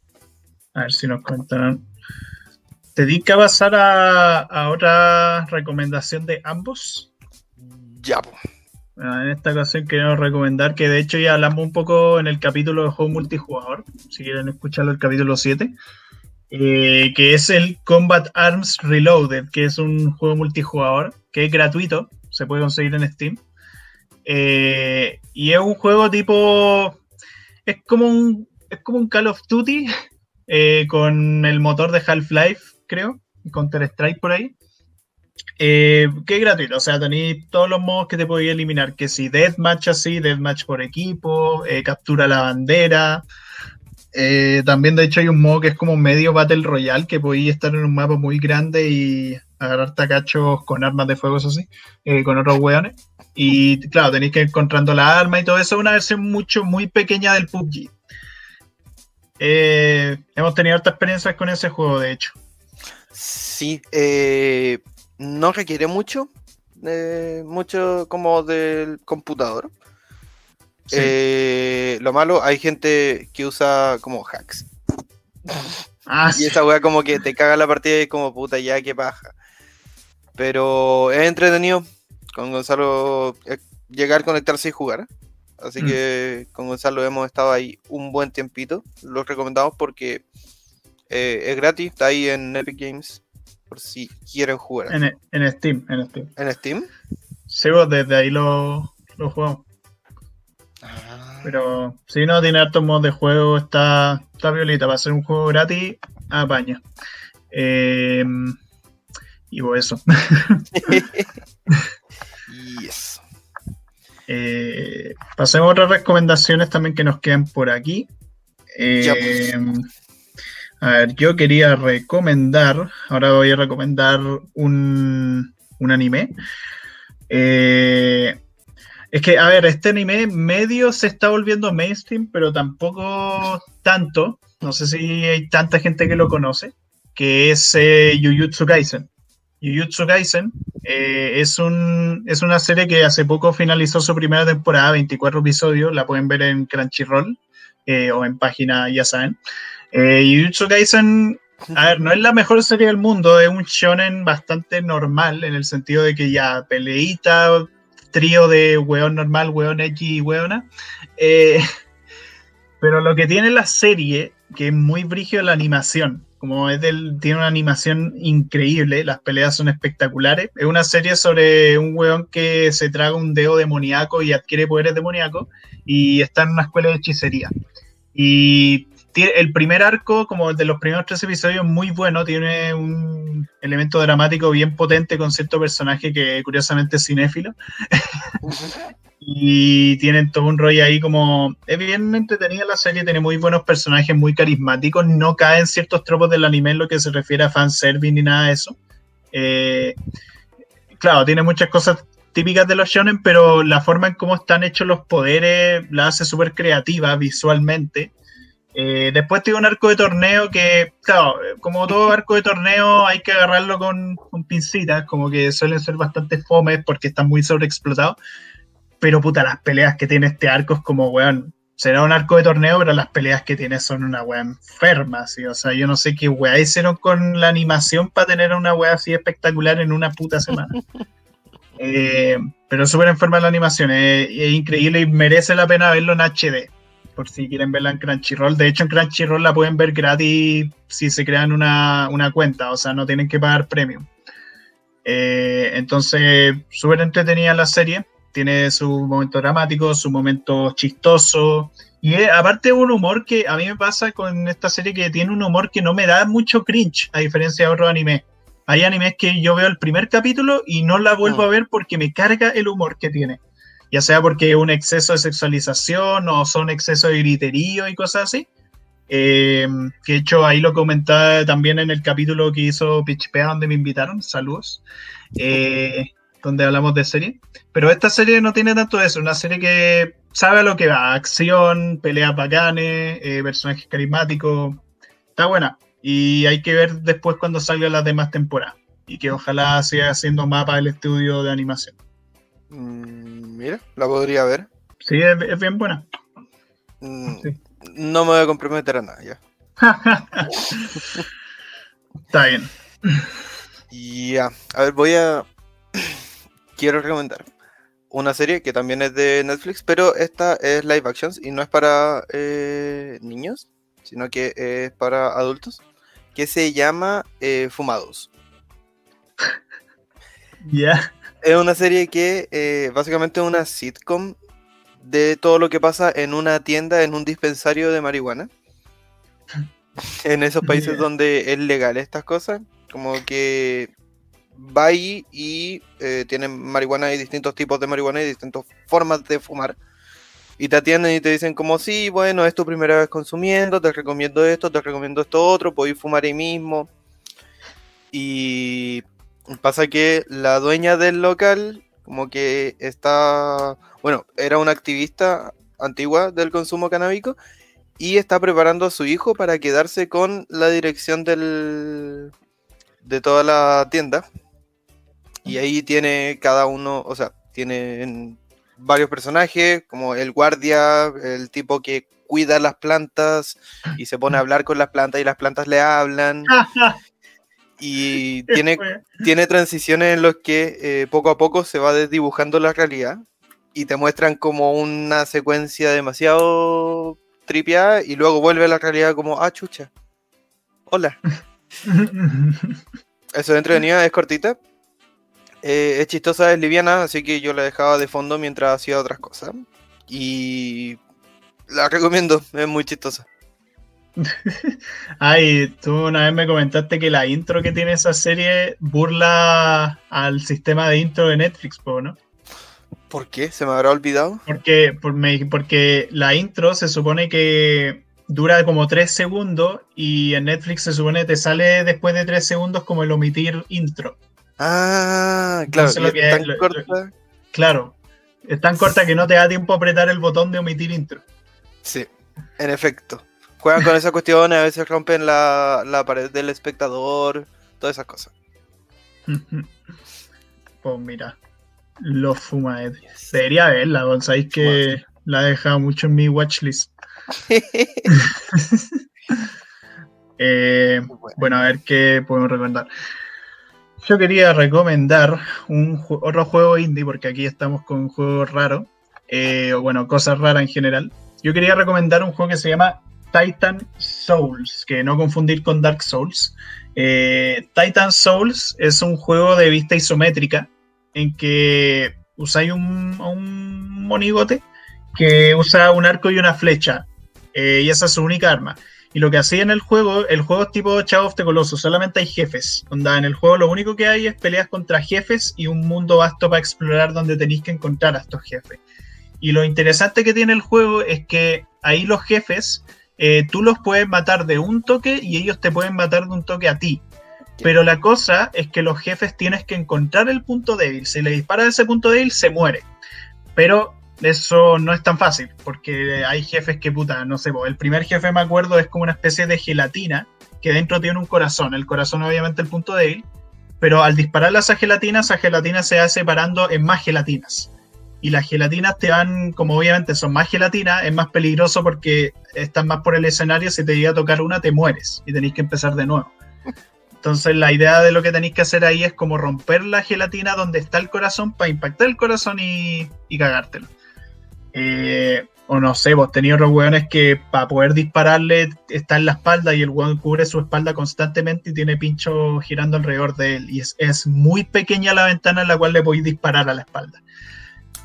a ver si nos cuentan. ¿Te di que pasar a, a otra recomendación de ambos? Ya. Ah, En esta ocasión queremos recomendar que de hecho ya hablamos un poco en el capítulo de juego multijugador, si quieren escucharlo el capítulo 7, eh, que es el Combat Arms Reloaded, que es un juego multijugador que es gratuito, se puede conseguir en Steam. Eh, y es un juego tipo... Es como un, es como un Call of Duty eh, con el motor de Half-Life, creo, y Counter-Strike por ahí. Eh, que es gratuito, o sea, tenéis todos los modos que te podéis eliminar, que si deathmatch así, deathmatch por equipo, eh, captura la bandera. Eh, también de hecho hay un modo que es como medio Battle Royale, que podéis estar en un mapa muy grande y agarrar tacachos con armas de fuego, eso sí, con otros hueones. Y claro, tenéis que ir encontrando la arma y todo eso, una versión mucho, muy pequeña del PUBG. Hemos tenido harta experiencias con ese juego, de hecho. Sí, eh, no requiere mucho, eh, mucho como del computador. Sí. Eh, lo malo, hay gente que usa como hacks. ah, Y sí. esa weá como que te caga la partida y es como puta ya, qué paja. Pero es entretenido con Gonzalo llegar, conectarse y jugar. Así Mm. que con Gonzalo hemos estado ahí un buen tiempito. Lo recomendamos porque eh, es gratis, está ahí en Epic Games. por si quieren jugar. En, en Steam, en Steam. ¿En Steam? Sí, vos desde ahí lo, lo juego. Ah, Pero si no, tiene hartos modos de juego, está, está violita. Va a ser un juego gratis, apaña. Eh, y pues eso. y eso. Eh, pasemos a otras recomendaciones también que nos quedan por aquí. Eh, Ya, pues. A ver, yo quería recomendar, ahora voy a recomendar un, un anime. Eh, es que, a ver, este anime medio se está volviendo mainstream, pero tampoco tanto. No sé si hay tanta gente que lo conoce, que es eh, Jujutsu Kaisen. Jujutsu Kaisen eh, es, un, es una serie que hace poco finalizó su primera temporada, 24 episodios, la pueden ver en Crunchyroll eh, o en página, ya saben. Eh, Jujutsu Kaisen, a ver, no es la mejor serie del mundo, es un shonen bastante normal en el sentido de que ya peleita, trío de weón normal, weón X y weona. Eh, pero lo que tiene la serie, que es muy brígido la animación, como es del, tiene una animación increíble, las peleas son espectaculares. Es una serie sobre un weón que se traga un dedo demoníaco y adquiere poderes demoníacos y está en una escuela de hechicería. Y el primer arco, como de los primeros tres episodios, muy bueno, tiene un elemento dramático bien potente con cierto personaje que curiosamente es cinéfilo. Y tienen todo un rollo ahí como... Es bien entretenida la serie, tiene muy buenos personajes, muy carismáticos, no caen ciertos tropos del anime en lo que se refiere a fanservice ni nada de eso. Eh, claro, tiene muchas cosas típicas de los shonen, pero la forma en cómo están hechos los poderes la hace súper creativa visualmente. Eh, después tiene un arco de torneo que, claro, como todo arco de torneo hay que agarrarlo con, con pincitas, como que suelen ser bastante fomes porque están muy sobreexplotados. Pero puta, las peleas que tiene este arco es como, weón, será un arco de torneo, pero las peleas que tiene son una weá enferma, ¿sí? O sea, yo no sé qué weá hicieron con la animación para tener una weá así espectacular en una puta semana. Eh, pero súper enferma la animación, es, es increíble y merece la pena verlo en HD. Por si quieren verla en Crunchyroll. De hecho, en Crunchyroll la pueden ver gratis si se crean una, una cuenta, o sea, no tienen que pagar premium. Eh, entonces, súper entretenida la serie. Tiene su momento dramático, su momento chistoso. Y es- aparte un humor que a mí me pasa con esta serie que tiene un humor que no me da mucho cringe, a diferencia de otros animes. Hay animes que yo veo el primer capítulo y no la vuelvo Mm. a ver porque me carga el humor que tiene. Ya sea porque es un exceso de sexualización o son excesos de griterío y cosas así. Eh, que de hecho ahí lo comentaba también en el capítulo que hizo Pitchpea donde me invitaron. Saludos. Eh, donde hablamos de serie. Pero esta serie no tiene tanto eso. Una serie que sabe a lo que va. Acción, peleas bacanes, eh, personajes carismáticos. Está buena. Y hay que ver después cuando salgan las demás temporadas. Y que ojalá siga haciendo mapa el estudio de animación. Mm, mira, la podría ver. Sí, es, es bien buena. Mm, Sí. No me voy a comprometer a nada ya. Está bien. Ya, a ver, voy a. Quiero recomendar una serie que también es de Netflix, pero esta es live actions y no es para eh, niños, sino que es para adultos, que se llama eh, Fumados. Ya. Es una serie que eh, básicamente es una sitcom de todo lo que pasa en una tienda, en un dispensario de marihuana. En esos países donde es legal estas cosas, como que va ahí y eh, tienen marihuana y distintos tipos de marihuana y distintas formas de fumar. Y te atienden y te dicen como, sí, bueno, es tu primera vez consumiendo, te recomiendo esto, te recomiendo esto otro, podéis fumar ahí mismo. Y pasa que la dueña del local, como que está, bueno, era una activista antigua del consumo canábico y está preparando a su hijo para quedarse con la dirección del, de toda la tienda. Y ahí tiene cada uno, o sea, tiene varios personajes, como el guardia, el tipo que cuida las plantas y se pone a hablar con las plantas y las plantas le hablan. Y tiene, tiene transiciones en los que eh, poco a poco se va desdibujando la realidad y te muestran como una secuencia demasiado tripiada y luego vuelve a la realidad como, ah, chucha, hola. Eso es entretenida, es cortita. Eh, es chistosa, es liviana, así que yo la dejaba de fondo mientras hacía otras cosas. Y la recomiendo, es muy chistosa. Ay, tú una vez me comentaste que la intro que tiene esa serie burla al sistema de intro de Netflix, ¿no? ¿Por qué? ¿Se me habrá olvidado? Porque, porque la intro se supone que dura como 3 segundos y en Netflix se supone que te sale después de 3 segundos como el omitir intro. Ah, claro. es tan corta. claro, es tan corta que no te da tiempo a apretar el botón de omitir intro. Sí, en efecto juegan con esa cuestión, a veces rompen la, pared del espectador, todas esas cosas. pues mira, lo fuma Debería verla, sabéis que la he dejado mucho en mi watchlist. Eh, bueno. a ver qué podemos recomendar. Yo quería recomendar un otro juego indie, porque aquí estamos con juegos raros, eh, o bueno, cosas raras en general. Yo quería recomendar un juego que se llama Titan Souls, que no confundir con Dark Souls. Eh, Titan Souls es un juego de vista isométrica en que usáis un, monigote que usa un arco y una flecha, eh, y esa es su única arma. Y lo que hacía en el juego, el juego es tipo Shadow of the Colossus, solamente hay jefes. En el juego lo único que hay es peleas contra jefes y un mundo vasto para explorar donde tenéis que encontrar a estos jefes. Y lo interesante que tiene el juego es que ahí los jefes eh, tú los puedes matar de un toque y ellos te pueden matar de un toque a ti. Pero la cosa es que los jefes tienes que encontrar el punto débil. Si le disparas ese punto débil, se muere. Pero eso no es tan fácil, porque hay jefes que puta, no sé, el primer jefe me acuerdo es como una especie de gelatina que dentro tiene un corazón. El corazón obviamente el punto débil, pero al dispararle a esa gelatina, esa gelatina se va separando en más gelatinas y las gelatinas te van, como obviamente son más gelatinas, es más peligroso porque están más por el escenario, si te llega a tocar una te mueres y tenéis que empezar de nuevo. Entonces la idea de lo que tenéis que hacer ahí es como romper la gelatina donde está el corazón para impactar el corazón y, y cagártelo. Eh, o no sé, vos tenéis otros hueones que para poder dispararle está en la espalda y el hueón cubre su espalda constantemente y tiene pincho girando alrededor de él. Y es, es muy pequeña la ventana en la cual le podéis disparar a la espalda.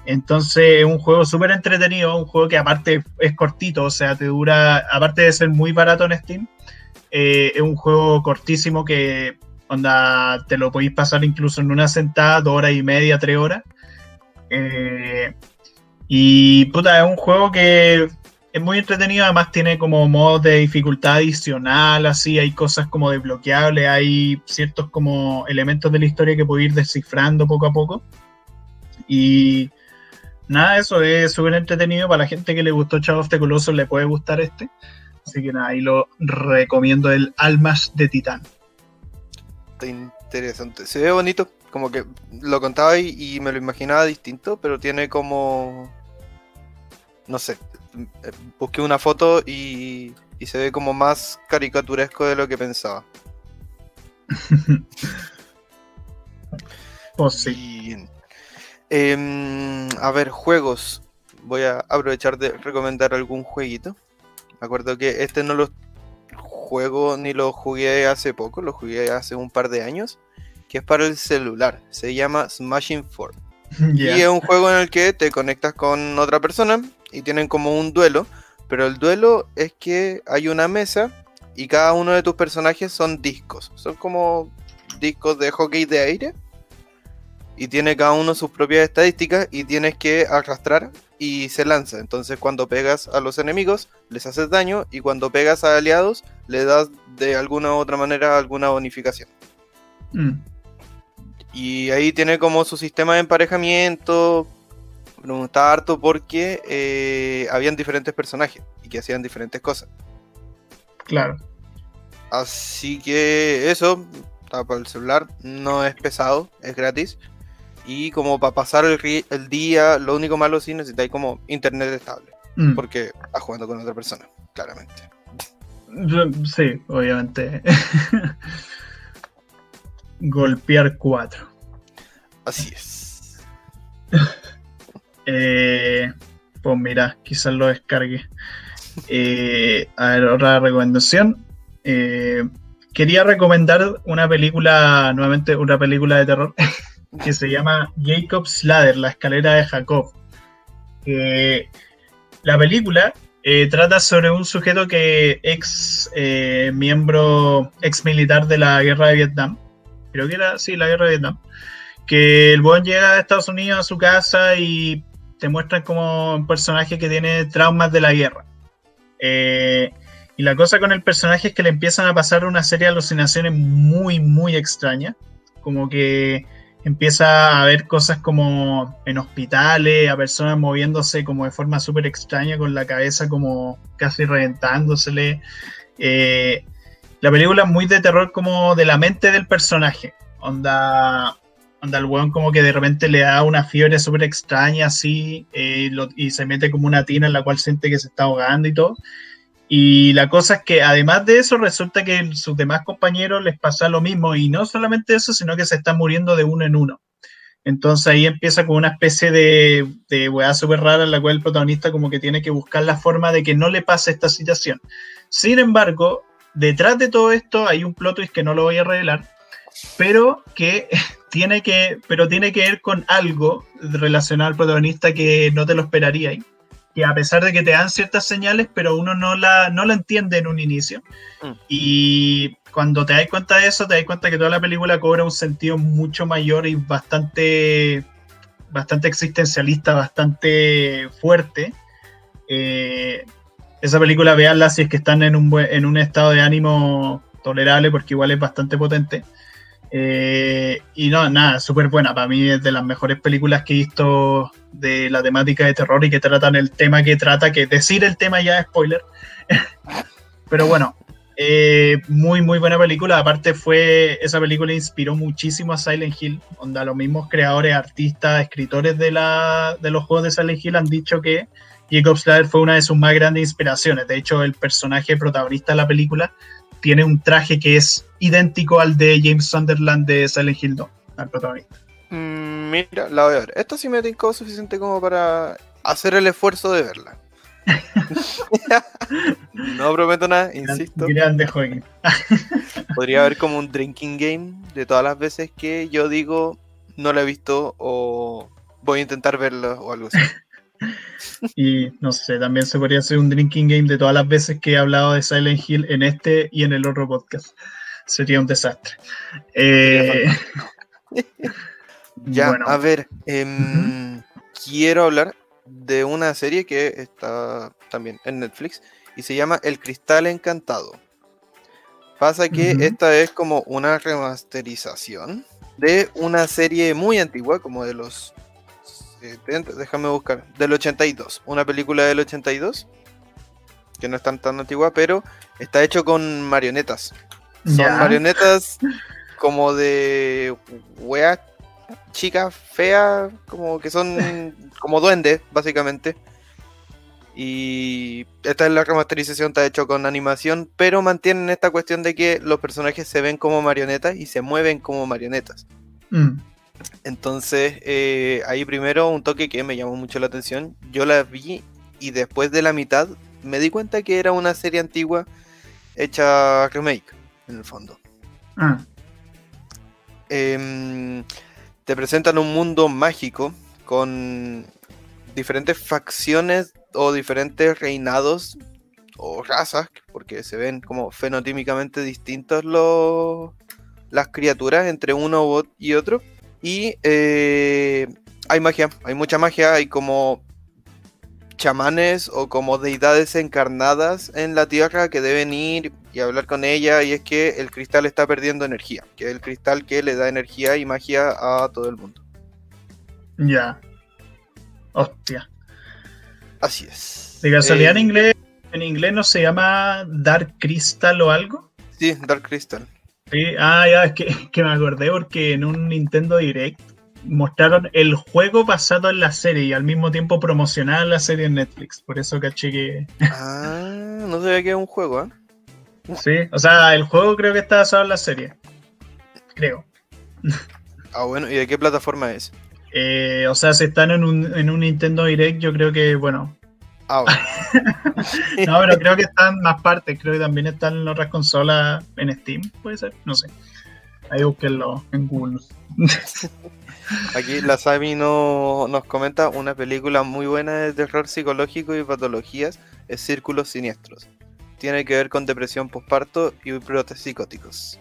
Entonces es un juego súper entretenido, un juego que aparte es cortito, o sea, te dura, aparte de ser muy barato en Steam, eh, es un juego cortísimo que onda, te lo podéis pasar incluso en una sentada, dos horas y media, tres horas. Eh, y puta, es un juego que es muy entretenido, además tiene como modos de dificultad adicional, así, hay cosas como desbloqueables, hay ciertos como elementos de la historia que puedo ir descifrando poco a poco. Y nada, eso es súper entretenido. Para la gente que le gustó Shadow of the Colossus le puede gustar este. Así que nada, ahí lo recomiendo el Almas de Titán. Interesante. Se ve bonito. Como que lo contaba y, me lo imaginaba distinto, pero tiene como. No sé. Busqué una foto y, y se ve como más caricaturesco de lo que pensaba. pues sí. Em, a ver, juegos. Voy a aprovechar de recomendar algún jueguito. Me acuerdo que este no lo juego ni lo jugué hace poco, lo jugué hace un par de años. Que es para el celular. Se llama Smashing 4. Y es un juego en el que te conectas con otra persona y tienen como un duelo. Pero el duelo es que hay una mesa y cada uno de tus personajes son discos. Son como discos de hockey de aire y tiene cada uno sus propias estadísticas y tienes que arrastrar y se lanza. Entonces cuando pegas a los enemigos les haces daño y cuando pegas a aliados le das de alguna u otra manera alguna bonificación. Mm. Y ahí tiene como su sistema de emparejamiento. Me gustaba harto porque eh, habían diferentes personajes y que hacían diferentes cosas. Claro. Así que eso, para el celular, no es pesado, es gratis. Y como para pasar el, día, lo único malo sí necesitáis como internet estable. Mm. Porque estás jugando con otra persona, claramente. Sí, obviamente. Golpear 4. Así es. eh, pues mira, quizás lo descargue. Eh, a ver, otra recomendación. Eh, quería recomendar una película, nuevamente una película de terror, que se llama Jacob's Ladder, la escalera de Jacob. la película eh, trata sobre un sujeto que ex eh, miembro, ex militar de la guerra de Vietnam, creo que era, sí, la guerra de Vietnam, que el buen llega a Estados Unidos a su casa y te muestran como un personaje que tiene traumas de la guerra. Eh, y la cosa con el personaje es que le empiezan a pasar una serie de alucinaciones muy, muy extrañas. Como que empieza a ver cosas como en hospitales, a personas moviéndose como de forma súper extraña, con la cabeza como casi reventándosele. Eh, la película es muy de terror como de la mente del personaje. Onda, onda el weón como que de repente le da una fiebre súper extraña así eh, y se mete como una tina en la cual siente que se está ahogando y todo. Y la cosa es que además de eso resulta que sus demás compañeros les pasa lo mismo y no solamente eso, sino que se están muriendo de uno en uno. Entonces ahí empieza con una especie de, de weá súper rara en la cual el protagonista como que tiene que buscar la forma de que no le pase esta situación. Sin embargo, detrás de todo esto hay un plot twist que no lo voy a revelar, pero que tiene que, pero tiene que ver con algo relacionado al protagonista que no te lo esperaría que a pesar de que te dan ciertas señales, pero uno no la, no la entiende en un inicio. Mm. Y cuando te das cuenta de eso, te das cuenta que toda la película cobra un sentido mucho mayor y bastante, bastante existencialista, bastante fuerte. Eh, esa película, veanla si es que están en un, en un estado de ánimo tolerable, porque igual es bastante potente. Eh, y no, nada, súper buena. Para mí es de las mejores películas que he visto de la temática de terror y que tratan el tema que trata, que decir el tema ya es spoiler. Pero bueno, eh, muy, muy buena película. Aparte fue, esa película inspiró muchísimo a Silent Hill, donde los mismos creadores, artistas, escritores de, la, de los juegos de Silent Hill han dicho que Jacob's Ladder fue una de sus más grandes inspiraciones. De hecho, el personaje protagonista de la película tiene un traje que es idéntico al de James Sunderland de Silent Hill 2, al protagonista. Mm, mira, la voy a ver. Esto sí me tincó suficiente como para hacer el esfuerzo de verla. no prometo nada, insisto. Grande juego. Podría haber como un drinking game de todas las veces que yo digo no la he visto o voy a intentar verla o algo así. Y no sé, también se podría hacer un drinking game de todas las veces que he hablado de Silent Hill en este y en el otro podcast. Sería un desastre. Eh, ya, a ver, em, quiero hablar de una serie que está también en Netflix y se llama El Cristal Encantado. Pasa que esta es como una remasterización de una serie muy antigua, como de los eh, déjame buscar, del 82, una película del 82, que no es tan, tan antigua, pero está hecho con marionetas. Son marionetas como de wea chica, fea, como que son como duendes, básicamente. Y esta es la remasterización, está hecho con animación, pero mantienen esta cuestión de que los personajes se ven como marionetas y se mueven como marionetas. Mm. Entonces, eh, ahí primero un toque que me llamó mucho la atención. Yo la vi y después de la mitad me di cuenta que era una serie antigua hecha remake, en el fondo. Ah. Em, te presentan un mundo mágico con diferentes facciones o diferentes reinados o razas, porque se ven como fenotímicamente distintos los, las criaturas entre uno y otro. Y eh, hay magia, hay mucha magia, hay como chamanes o como deidades encarnadas en la tierra que deben ir y hablar con ella y es que el cristal está perdiendo energía, que es el cristal que le da energía y magia a todo el mundo. Ya. Hostia. Así es. De casualidad en eh, inglés, en inglés no se llama Dark Crystal o algo. Sí, Dark Crystal. Sí, ah, ya, es que, me acordé porque en un Nintendo Direct mostraron el juego basado en la serie y al mismo tiempo promocionaban la serie en Netflix. Por eso caché que. Ah, no sabía que era un juego, ¿eh? Sí, o sea, el juego creo que está basado en la serie. Creo. Ah, bueno, ¿y de qué plataforma es? Eh, o sea, si están en un, en un Nintendo Direct, yo creo que, bueno, No, pero creo que están más partes. Creo que también están en otras consolas en Steam, puede ser. No sé. Ahí búsquenlo en Google. Aquí la Sami no, nos comenta una película muy buena de terror psicológico y patologías es Círculos Siniestros. Tiene que ver con depresión postparto y brotes psicóticos.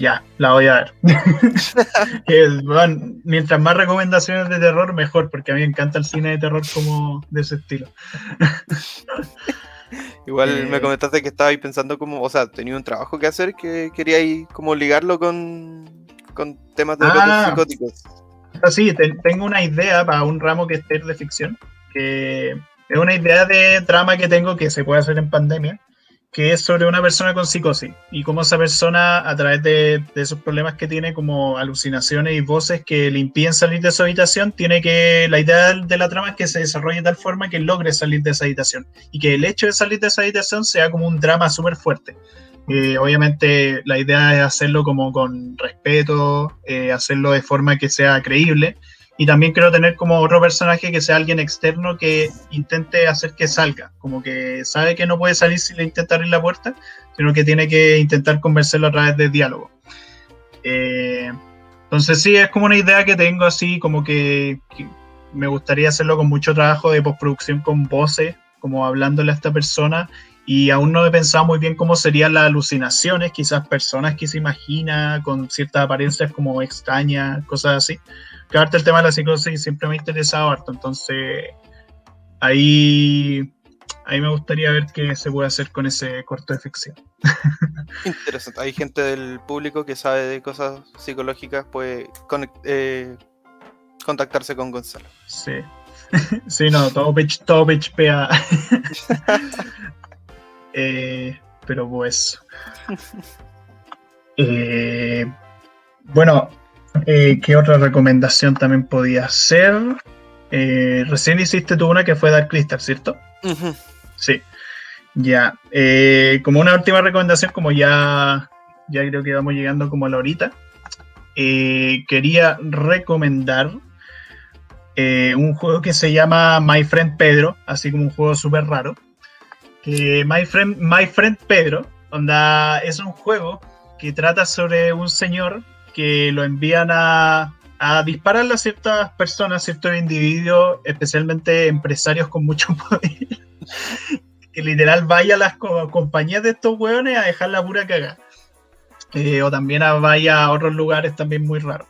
Ya, la voy a ver. mientras más recomendaciones de terror, mejor, porque a mí me encanta el cine de terror como de ese estilo. Igual me eh, comentaste que estabais pensando como, o sea, tenía un trabajo que hacer que queríais como ligarlo con, con temas de ah, psicóticos. Sí, tengo una idea para un ramo que esté de ficción, que es una idea de trama que tengo que se puede hacer en pandemia, que es sobre una persona con psicosis y cómo esa persona, a través de, esos problemas que tiene, como alucinaciones y voces que le impiden salir de su habitación, tiene que. La idea de la trama es que se desarrolle de tal forma que logre salir de esa habitación y que el hecho de salir de esa habitación sea como un drama súper fuerte. Eh, obviamente, la idea es hacerlo como con respeto, eh, hacerlo de forma que sea creíble y también quiero tener como otro personaje que sea alguien externo que intente hacer que salga, como que sabe que no puede salir si le intenta abrir la puerta, sino que tiene que intentar convencerlo a través de diálogo. Eh, entonces sí, es como una idea que tengo así, como que, me gustaría hacerlo con mucho trabajo de postproducción con voces, como hablándole a esta persona. Y aún no he pensado muy bien cómo serían las alucinaciones, quizás personas que se imagina con ciertas apariencias como extrañas, cosas así que el tema de la psicosis siempre me ha interesado harto, entonces ahí, ahí me gustaría ver qué se puede hacer con ese corto de ficción. Interesante, hay gente del público que sabe de cosas psicológicas, puede eh, contactarse con Gonzalo. Sí, sí, no, todo pitch, todo pitch eh, pero pues... Eh, bueno, eh, ¿Qué otra recomendación también podía hacer? Eh, recién hiciste tú una que fue Dark Crystal, ¿cierto? Sí. Ya. Eh, como una última recomendación, como ya, ya creo que vamos llegando como a la horita, quería recomendar un juego que se llama My Friend Pedro, así como un juego súper raro. My, Friend, My Friend Pedro, onda, es un juego que trata sobre un señor que lo envían a, a dispararle a ciertas personas, ciertos individuos, especialmente empresarios con mucho poder, que literal vaya a las compañías de estos hueones a dejar la pura cagada. Eh, o también a, vaya a otros lugares también muy raros.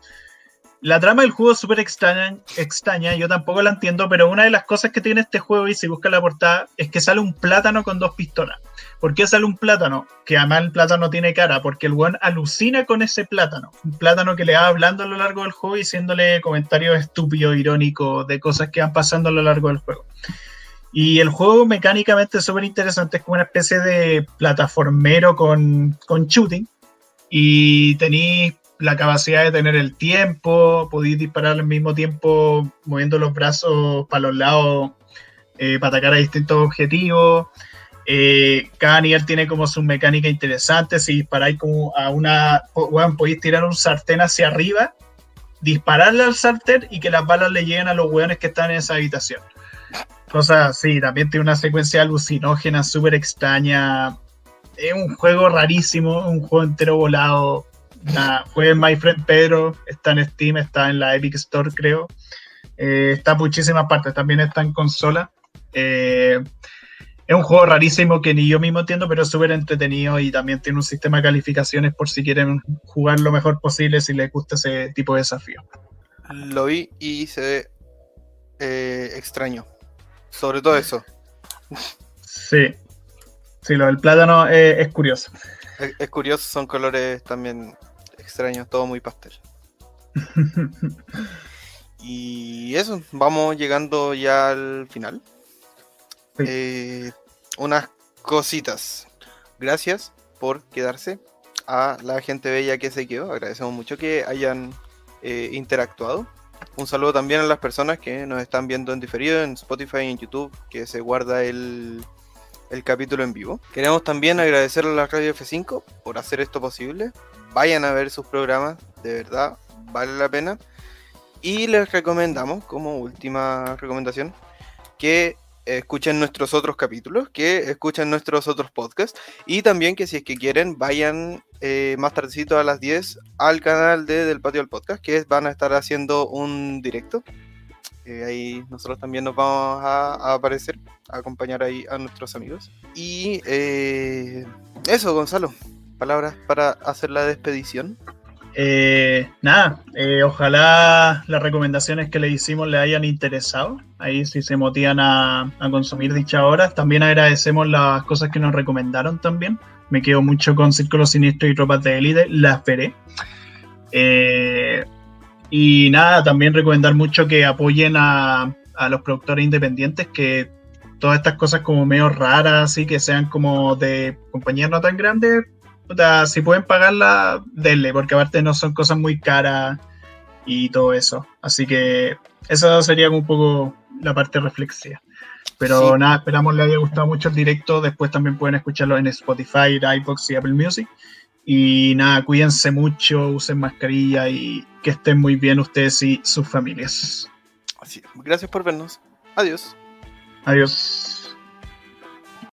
La trama del juego es súper extraña, extraña, yo tampoco la entiendo, pero una de las cosas que tiene este juego, y si busca la portada, es que sale un plátano con dos pistolas. ¿Por qué sale un plátano? Que además el plátano tiene cara, porque el weón alucina con ese plátano. Un plátano que le va hablando a lo largo del juego y haciéndole comentarios estúpidos, irónicos, de cosas que van pasando a lo largo del juego. Y el juego mecánicamente es súper interesante, es como una especie de plataformero con, con shooting. Y tenéis la capacidad de tener el tiempo, podéis disparar al mismo tiempo moviendo los brazos para los lados eh, para atacar a distintos objetivos. Eh, cada nivel tiene como su mecánica interesante. Si disparáis como a una. Bueno, podéis tirar un sartén hacia arriba, dispararle al sartén y que las balas le lleguen a los hueones que están en esa habitación. Cosas así, también tiene una secuencia alucinógena súper extraña. Es un juego rarísimo, un juego entero volado fue My Friend Pedro, está en Steam, está en la Epic Store, creo. Eh, está en muchísimas partes, también está en consola. Eh, es un juego rarísimo que ni yo mismo entiendo, pero es súper entretenido y también tiene un sistema de calificaciones por si quieren jugar lo mejor posible si les gusta ese tipo de desafío. Lo vi y se ve eh, extraño. Sobre todo eso. Sí. Sí, lo del plátano es curioso. es curioso, son colores también extraño, todo muy pastel. y eso, vamos llegando ya al final. Eh, unas cositas. Gracias por quedarse. A la gente bella que se quedó, agradecemos mucho que hayan eh, interactuado. Un saludo también a las personas que nos están viendo en diferido en Spotify y en YouTube, que se guarda el, el capítulo en vivo. Queremos también agradecer a la Radio F5 por hacer esto posible vayan a ver sus programas, de verdad, vale la pena. Y les recomendamos, como última recomendación, que escuchen nuestros otros capítulos, que escuchen nuestros otros podcasts y también que si es que quieren vayan eh, más tardecito a las 10 al canal de Del Patio del Podcast, que van a estar haciendo un directo. Eh, ahí nosotros también nos vamos a, aparecer, a acompañar ahí a nuestros amigos. Y eh, eso, Gonzalo, palabras para hacer la despedición. Eh, nada, eh, ojalá las recomendaciones que le hicimos le hayan interesado. Ahí si se motivan a, consumir dichas horas. También agradecemos las cosas que nos recomendaron también. Me quedo mucho con Círculo Sinistro y Tropas de Élite, las veré. Eh, y nada, también recomendar mucho que apoyen a, a, los productores independientes, que todas estas cosas como medio raras, así que sean como de compañías no tan grandes, si pueden pagarla, denle, porque aparte no son cosas muy caras y todo eso. Así que eso sería un poco la parte reflexiva. Pero nada, esperamos les haya gustado mucho el directo. Después también pueden escucharlo en Spotify, iBox y Apple Music. Y nada, cuídense mucho, usen mascarilla y que estén muy bien ustedes y sus familias. Así, gracias por vernos. Adiós. Adiós.